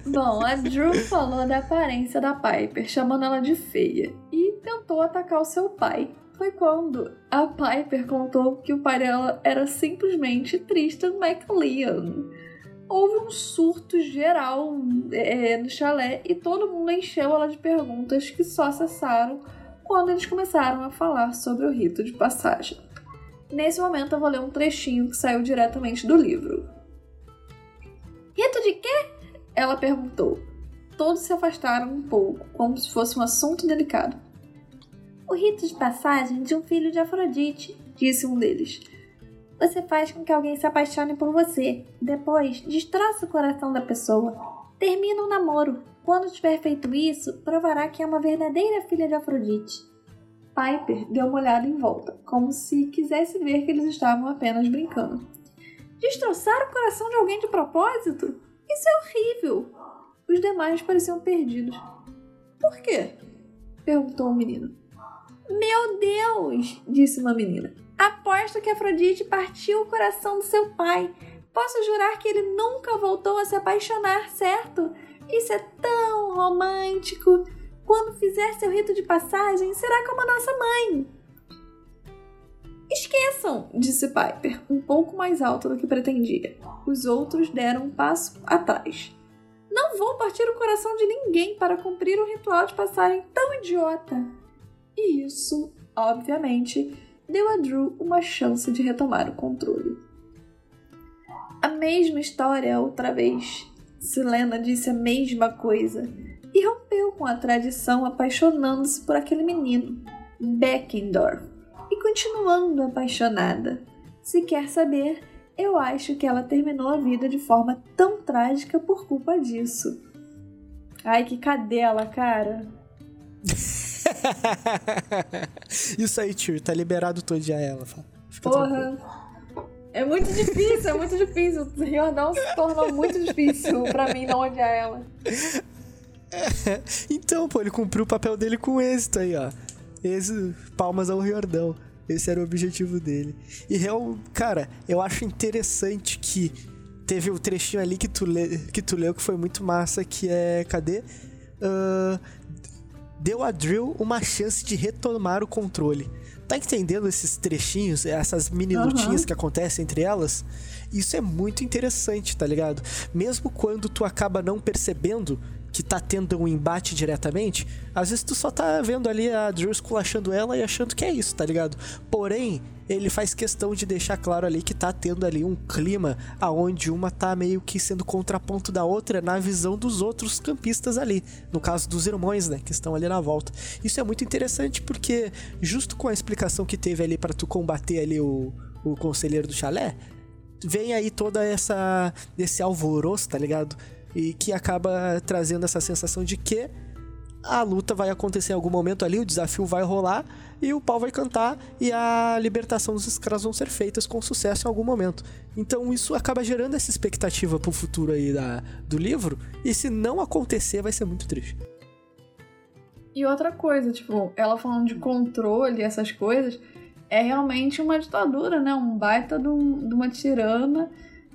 Bom, a Drew falou da aparência da Piper, chamando ela de feia, e tentou atacar o seu pai. Foi quando a Piper contou que o pai dela era simplesmente Tristan McLean. Houve um surto geral é, no chalé e todo mundo encheu ela de perguntas que só cessaram quando eles começaram a falar sobre o rito de passagem. Nesse momento eu vou ler um trechinho que saiu diretamente do livro. Rito de quê? Ela perguntou. Todos se afastaram um pouco, como se fosse um assunto delicado. O rito de passagem de um filho de Afrodite, disse um deles. Você faz com que alguém se apaixone por você. Depois, destroça o coração da pessoa. Termina um namoro. Quando tiver feito isso, provará que é uma verdadeira filha de Afrodite. Piper deu uma olhada em volta, como se quisesse ver que eles estavam apenas brincando. Destroçar o coração de alguém de propósito? Isso é horrível! Os demais pareciam perdidos. Por quê? perguntou um menino. Meu Deus! disse uma menina. Aposto que Afrodite partiu o coração do seu pai. Posso jurar que ele nunca voltou a se apaixonar, certo? Isso é tão romântico! Quando fizer seu rito de passagem, será como a nossa mãe. Esqueçam, disse Piper, um pouco mais alto do que pretendia. Os outros deram um passo atrás. Não vou partir o coração de ninguém para cumprir um ritual de passagem tão idiota. E isso, obviamente, deu a Drew uma chance de retomar o controle. A mesma história outra vez. Selena disse a mesma coisa e rompeu com a tradição apaixonando-se por aquele menino, Beckendorf. e continuando apaixonada. Se quer saber, eu acho que ela terminou a vida de forma tão trágica por culpa disso. Ai, que cadela, cara. Isso aí, tio, tá liberado todo dia ela. Fica Porra. Tranquilo. É muito difícil, é muito difícil. Riordão se tornou muito difícil pra mim não odiar ela. É, então, pô, ele cumpriu o papel dele com êxito aí, ó. Esse, palmas ao Riordão. Esse era o objetivo dele. E real, cara, eu acho interessante que teve o um trechinho ali que tu, le, que tu leu que foi muito massa, que é. Cadê? Uh, deu a Drill uma chance de retomar o controle. Tá entendendo esses trechinhos, essas mini uhum. lutinhas que acontecem entre elas? Isso é muito interessante, tá ligado? Mesmo quando tu acaba não percebendo que tá tendo um embate diretamente, às vezes tu só tá vendo ali a Drew esculachando ela e achando que é isso, tá ligado? Porém, ele faz questão de deixar claro ali que tá tendo ali um clima aonde uma tá meio que sendo contraponto da outra na visão dos outros campistas ali, no caso dos irmãos, né, que estão ali na volta. Isso é muito interessante porque justo com a explicação que teve ali para tu combater ali o, o conselheiro do chalé, vem aí toda essa esse alvoroço, tá ligado? E que acaba trazendo essa sensação de que a luta vai acontecer em algum momento ali, o desafio vai rolar e o pau vai cantar e a libertação dos escravos vão ser feitas com sucesso em algum momento. Então isso acaba gerando essa expectativa pro futuro aí da, do livro e se não acontecer vai ser muito triste. E outra coisa, tipo, ela falando de controle e essas coisas, é realmente uma ditadura, né? Um baita de, um, de uma tirana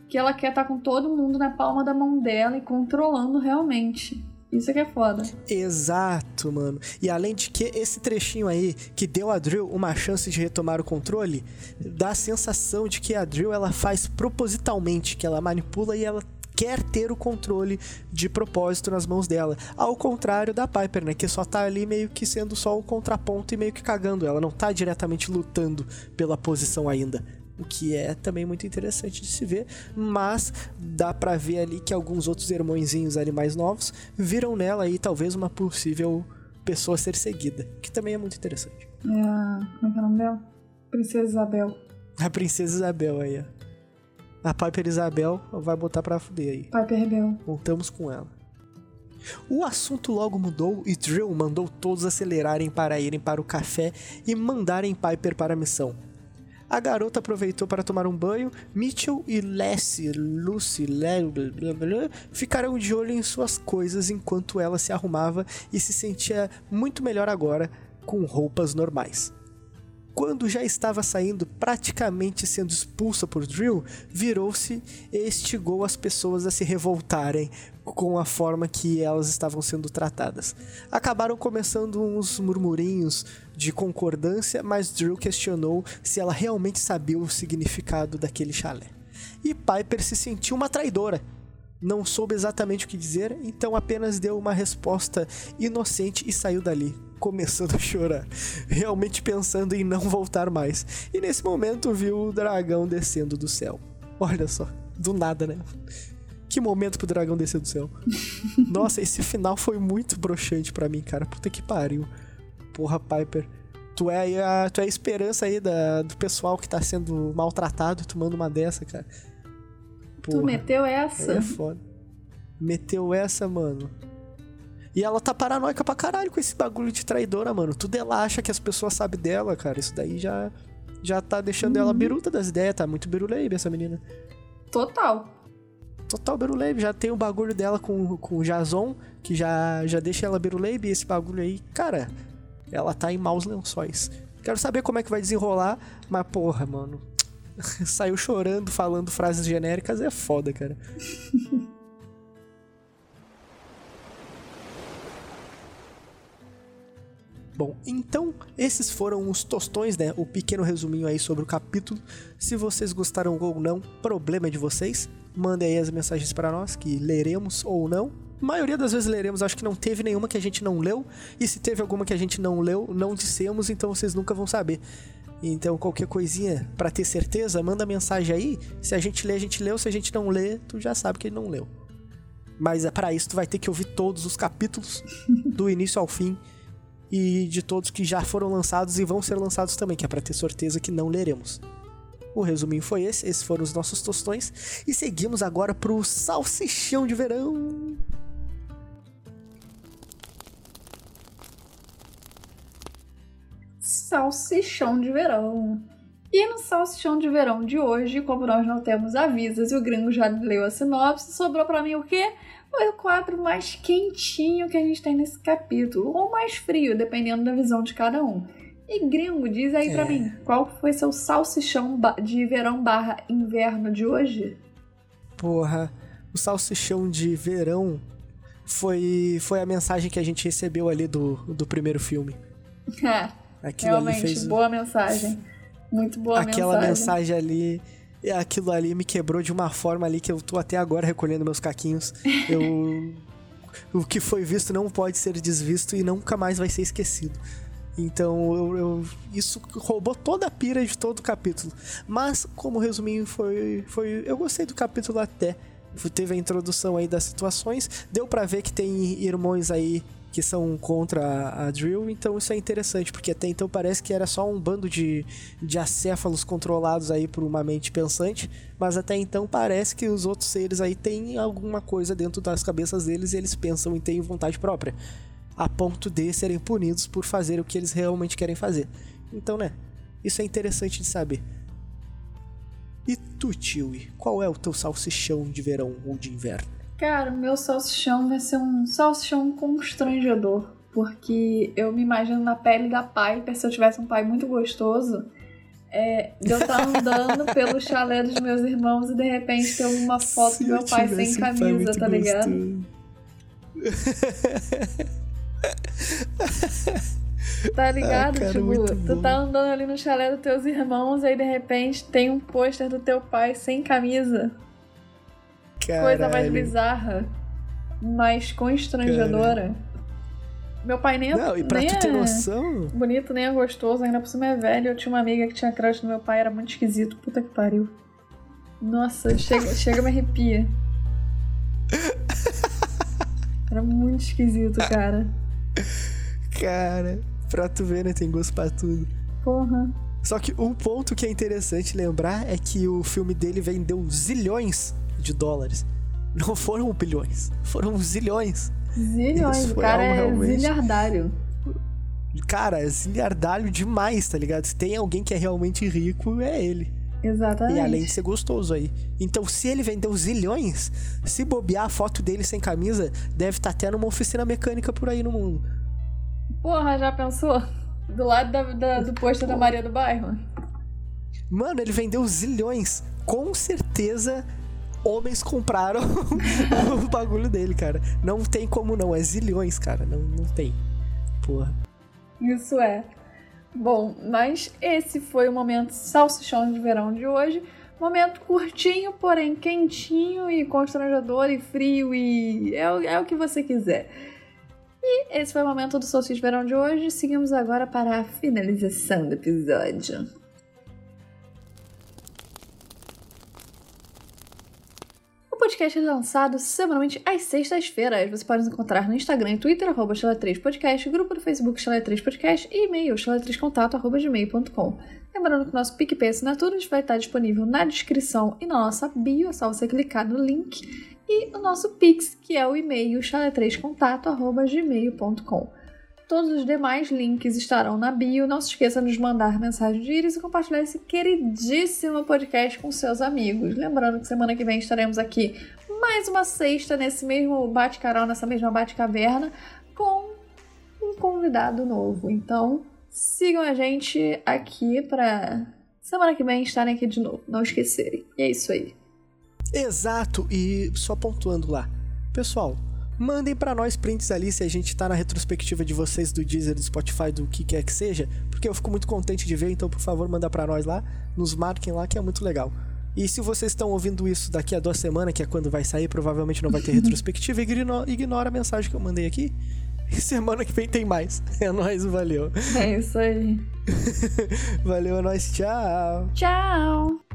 que ela quer estar tá com todo mundo na palma da mão dela e controlando realmente. Isso que é foda. Exato, mano. E além de que esse trechinho aí que deu a Drill uma chance de retomar o controle, dá a sensação de que a Drill ela faz propositalmente, que ela manipula e ela quer ter o controle de propósito nas mãos dela. Ao contrário da Piper, né, que só tá ali meio que sendo só um contraponto e meio que cagando, ela não tá diretamente lutando pela posição ainda o que é também muito interessante de se ver, mas dá para ver ali que alguns outros irmãozinhos ali mais novos viram nela aí talvez uma possível pessoa a ser seguida, que também é muito interessante. É, como é que é o nome dela? Princesa Isabel. A Princesa Isabel aí, ó. A Piper Isabel vai botar pra fuder aí. Piper Rebel. Voltamos com ela. O assunto logo mudou e Drill mandou todos acelerarem para irem para o café e mandarem Piper para a missão. A garota aproveitou para tomar um banho. Mitchell e Leslie, Lucy, Leslie, ficaram de olho em suas coisas enquanto ela se arrumava e se sentia muito melhor agora com roupas normais. Quando já estava saindo, praticamente sendo expulsa por Drill, virou-se e instigou as pessoas a se revoltarem com a forma que elas estavam sendo tratadas. Acabaram começando uns murmurinhos de concordância, mas Drill questionou se ela realmente sabia o significado daquele chalé. E Piper se sentiu uma traidora. Não soube exatamente o que dizer, então apenas deu uma resposta inocente e saiu dali, começando a chorar, realmente pensando em não voltar mais. E nesse momento viu o dragão descendo do céu. Olha só, do nada, né? Que momento pro dragão descer do céu. Nossa, esse final foi muito broxante para mim, cara. Puta que pariu. Porra, Piper. Tu é a, tu é a esperança aí da, do pessoal que tá sendo maltratado tomando uma dessa, cara. Porra, tu meteu essa? É foda. Meteu essa, mano. E ela tá paranoica pra caralho com esse bagulho de traidora, mano. Tudo ela acha que as pessoas sabem dela, cara. Isso daí já, já tá deixando uhum. ela biruta das ideias. Tá muito biruleibe essa menina. Total. Total biruleibe. Já tem o bagulho dela com, com o Jason, que já, já deixa ela biruleibe. E esse bagulho aí, cara, ela tá em maus lençóis. Quero saber como é que vai desenrolar, mas porra, mano. Saiu chorando, falando frases genéricas, é foda, cara. Bom, então esses foram os tostões, né? O pequeno resuminho aí sobre o capítulo. Se vocês gostaram ou não, problema é de vocês. Mandem aí as mensagens para nós que leremos ou não. A maioria das vezes leremos, acho que não teve nenhuma que a gente não leu. E se teve alguma que a gente não leu, não dissemos, então vocês nunca vão saber. Então, qualquer coisinha para ter certeza, manda mensagem aí. Se a gente lê, a gente leu. Se a gente não lê, tu já sabe que ele não leu. Mas é para isso tu vai ter que ouvir todos os capítulos do início ao fim e de todos que já foram lançados e vão ser lançados também, que é para ter certeza que não leremos. O resuminho foi esse, esses foram os nossos tostões e seguimos agora pro salsichão de verão. Salsichão de verão. E no salsichão de verão de hoje, como nós não temos avisas e o gringo já leu a sinopse, sobrou para mim o quê? O quadro mais quentinho que a gente tem nesse capítulo, ou mais frio, dependendo da visão de cada um. E gringo, diz aí é. pra mim, qual foi seu salsichão de verão barra inverno de hoje? Porra, o salsichão de verão foi, foi a mensagem que a gente recebeu ali do, do primeiro filme. É, Aquilo realmente, fez... boa mensagem. Muito boa Aquela mensagem. mensagem ali aquilo ali me quebrou de uma forma ali que eu tô até agora recolhendo meus caquinhos. Eu o que foi visto não pode ser desvisto e nunca mais vai ser esquecido. Então eu, eu, isso roubou toda a pira de todo o capítulo. Mas, como resuminho, foi, foi. Eu gostei do capítulo até. Teve a introdução aí das situações. Deu para ver que tem irmãos aí que são contra a, Drill, então isso é interessante, porque até então parece que era só um bando de, de acéfalos controlados aí por uma mente pensante, mas até então parece que os outros seres aí têm alguma coisa dentro das cabeças deles e eles pensam e têm vontade própria, a ponto de serem punidos por fazer o que eles realmente querem fazer. Então, né, isso é interessante de saber. E tu, Tiwi, qual é o teu salsichão de verão ou de inverno? Cara, meu salsichão vai ser um salsichão constrangedor. Porque eu me imagino na pele da Piper se eu tivesse um pai muito gostoso. É, de eu estar andando pelo chalé dos meus irmãos e de repente ter uma foto se do meu pai sem camisa, pai tá ligado? tá ligado? Ah, cara, tipo, tu tá andando ali no chalé dos teus irmãos e aí de repente tem um pôster do teu pai sem camisa. Caralho. Coisa mais bizarra, mais constrangedora. Caralho. Meu pai nem é. Não, e pra tu ter é noção. Bonito, nem é gostoso, ainda por cima é velho. Eu tinha uma amiga que tinha crush no meu pai, era muito esquisito. Puta que pariu. Nossa, chega, chega me arrepia. Era muito esquisito, cara. Cara, pra tu ver, né? Tem gosto pra tudo. Porra. Só que um ponto que é interessante lembrar é que o filme dele vendeu zilhões de dólares. Não foram bilhões, foram zilhões. Zilhões, o cara é realmente... zilhardário. Cara, é zilhardário demais, tá ligado? Se tem alguém que é realmente rico, é ele. Exatamente. E além de ser gostoso aí. Então, se ele vendeu zilhões, se bobear a foto dele sem camisa, deve estar tá até numa oficina mecânica por aí no mundo. Porra, já pensou? Do lado da, da, do posto da Maria do Bairro? Mano, ele vendeu zilhões. Com certeza homens compraram o bagulho dele, cara. Não tem como não, é zilhões, cara. Não, não tem. Porra. Isso é. Bom, mas esse foi o momento salsichão de verão de hoje. Momento curtinho, porém quentinho e constrangedor e frio e é, é o que você quiser. E esse foi o momento do Salsicha de Verão de hoje. Seguimos agora para a finalização do episódio. Podcast é lançado semanalmente às sextas-feiras. Você pode nos encontrar no Instagram e Twitter, arroba 3 podcast grupo do Facebook Chala 3 podcast e e-mail chala3contato, arroba gmail.com. Lembrando que o nosso PicPay Assinatura vai estar disponível na descrição e na nossa bio, é só você clicar no link. E o nosso Pix, que é o e-mail chala3contato, arroba gmail.com. Todos os demais links estarão na bio. Não se esqueça de nos mandar mensagem de íris e compartilhar esse queridíssimo podcast com seus amigos. Lembrando que semana que vem estaremos aqui mais uma sexta nesse mesmo bate-canal, nessa mesma bate-caverna, com um convidado novo. Então, sigam a gente aqui para semana que vem estarem aqui de novo. Não esquecerem. E é isso aí. Exato. E só pontuando lá. Pessoal, Mandem para nós prints ali se a gente tá na retrospectiva de vocês do Deezer, do Spotify, do que quer que seja, porque eu fico muito contente de ver, então por favor, manda para nós lá, nos marquem lá que é muito legal. E se vocês estão ouvindo isso daqui a duas semanas, que é quando vai sair, provavelmente não vai ter retrospectiva, ignora, ignora a mensagem que eu mandei aqui. E semana que vem tem mais. É nóis, valeu. É isso aí. valeu, é nóis, tchau. Tchau.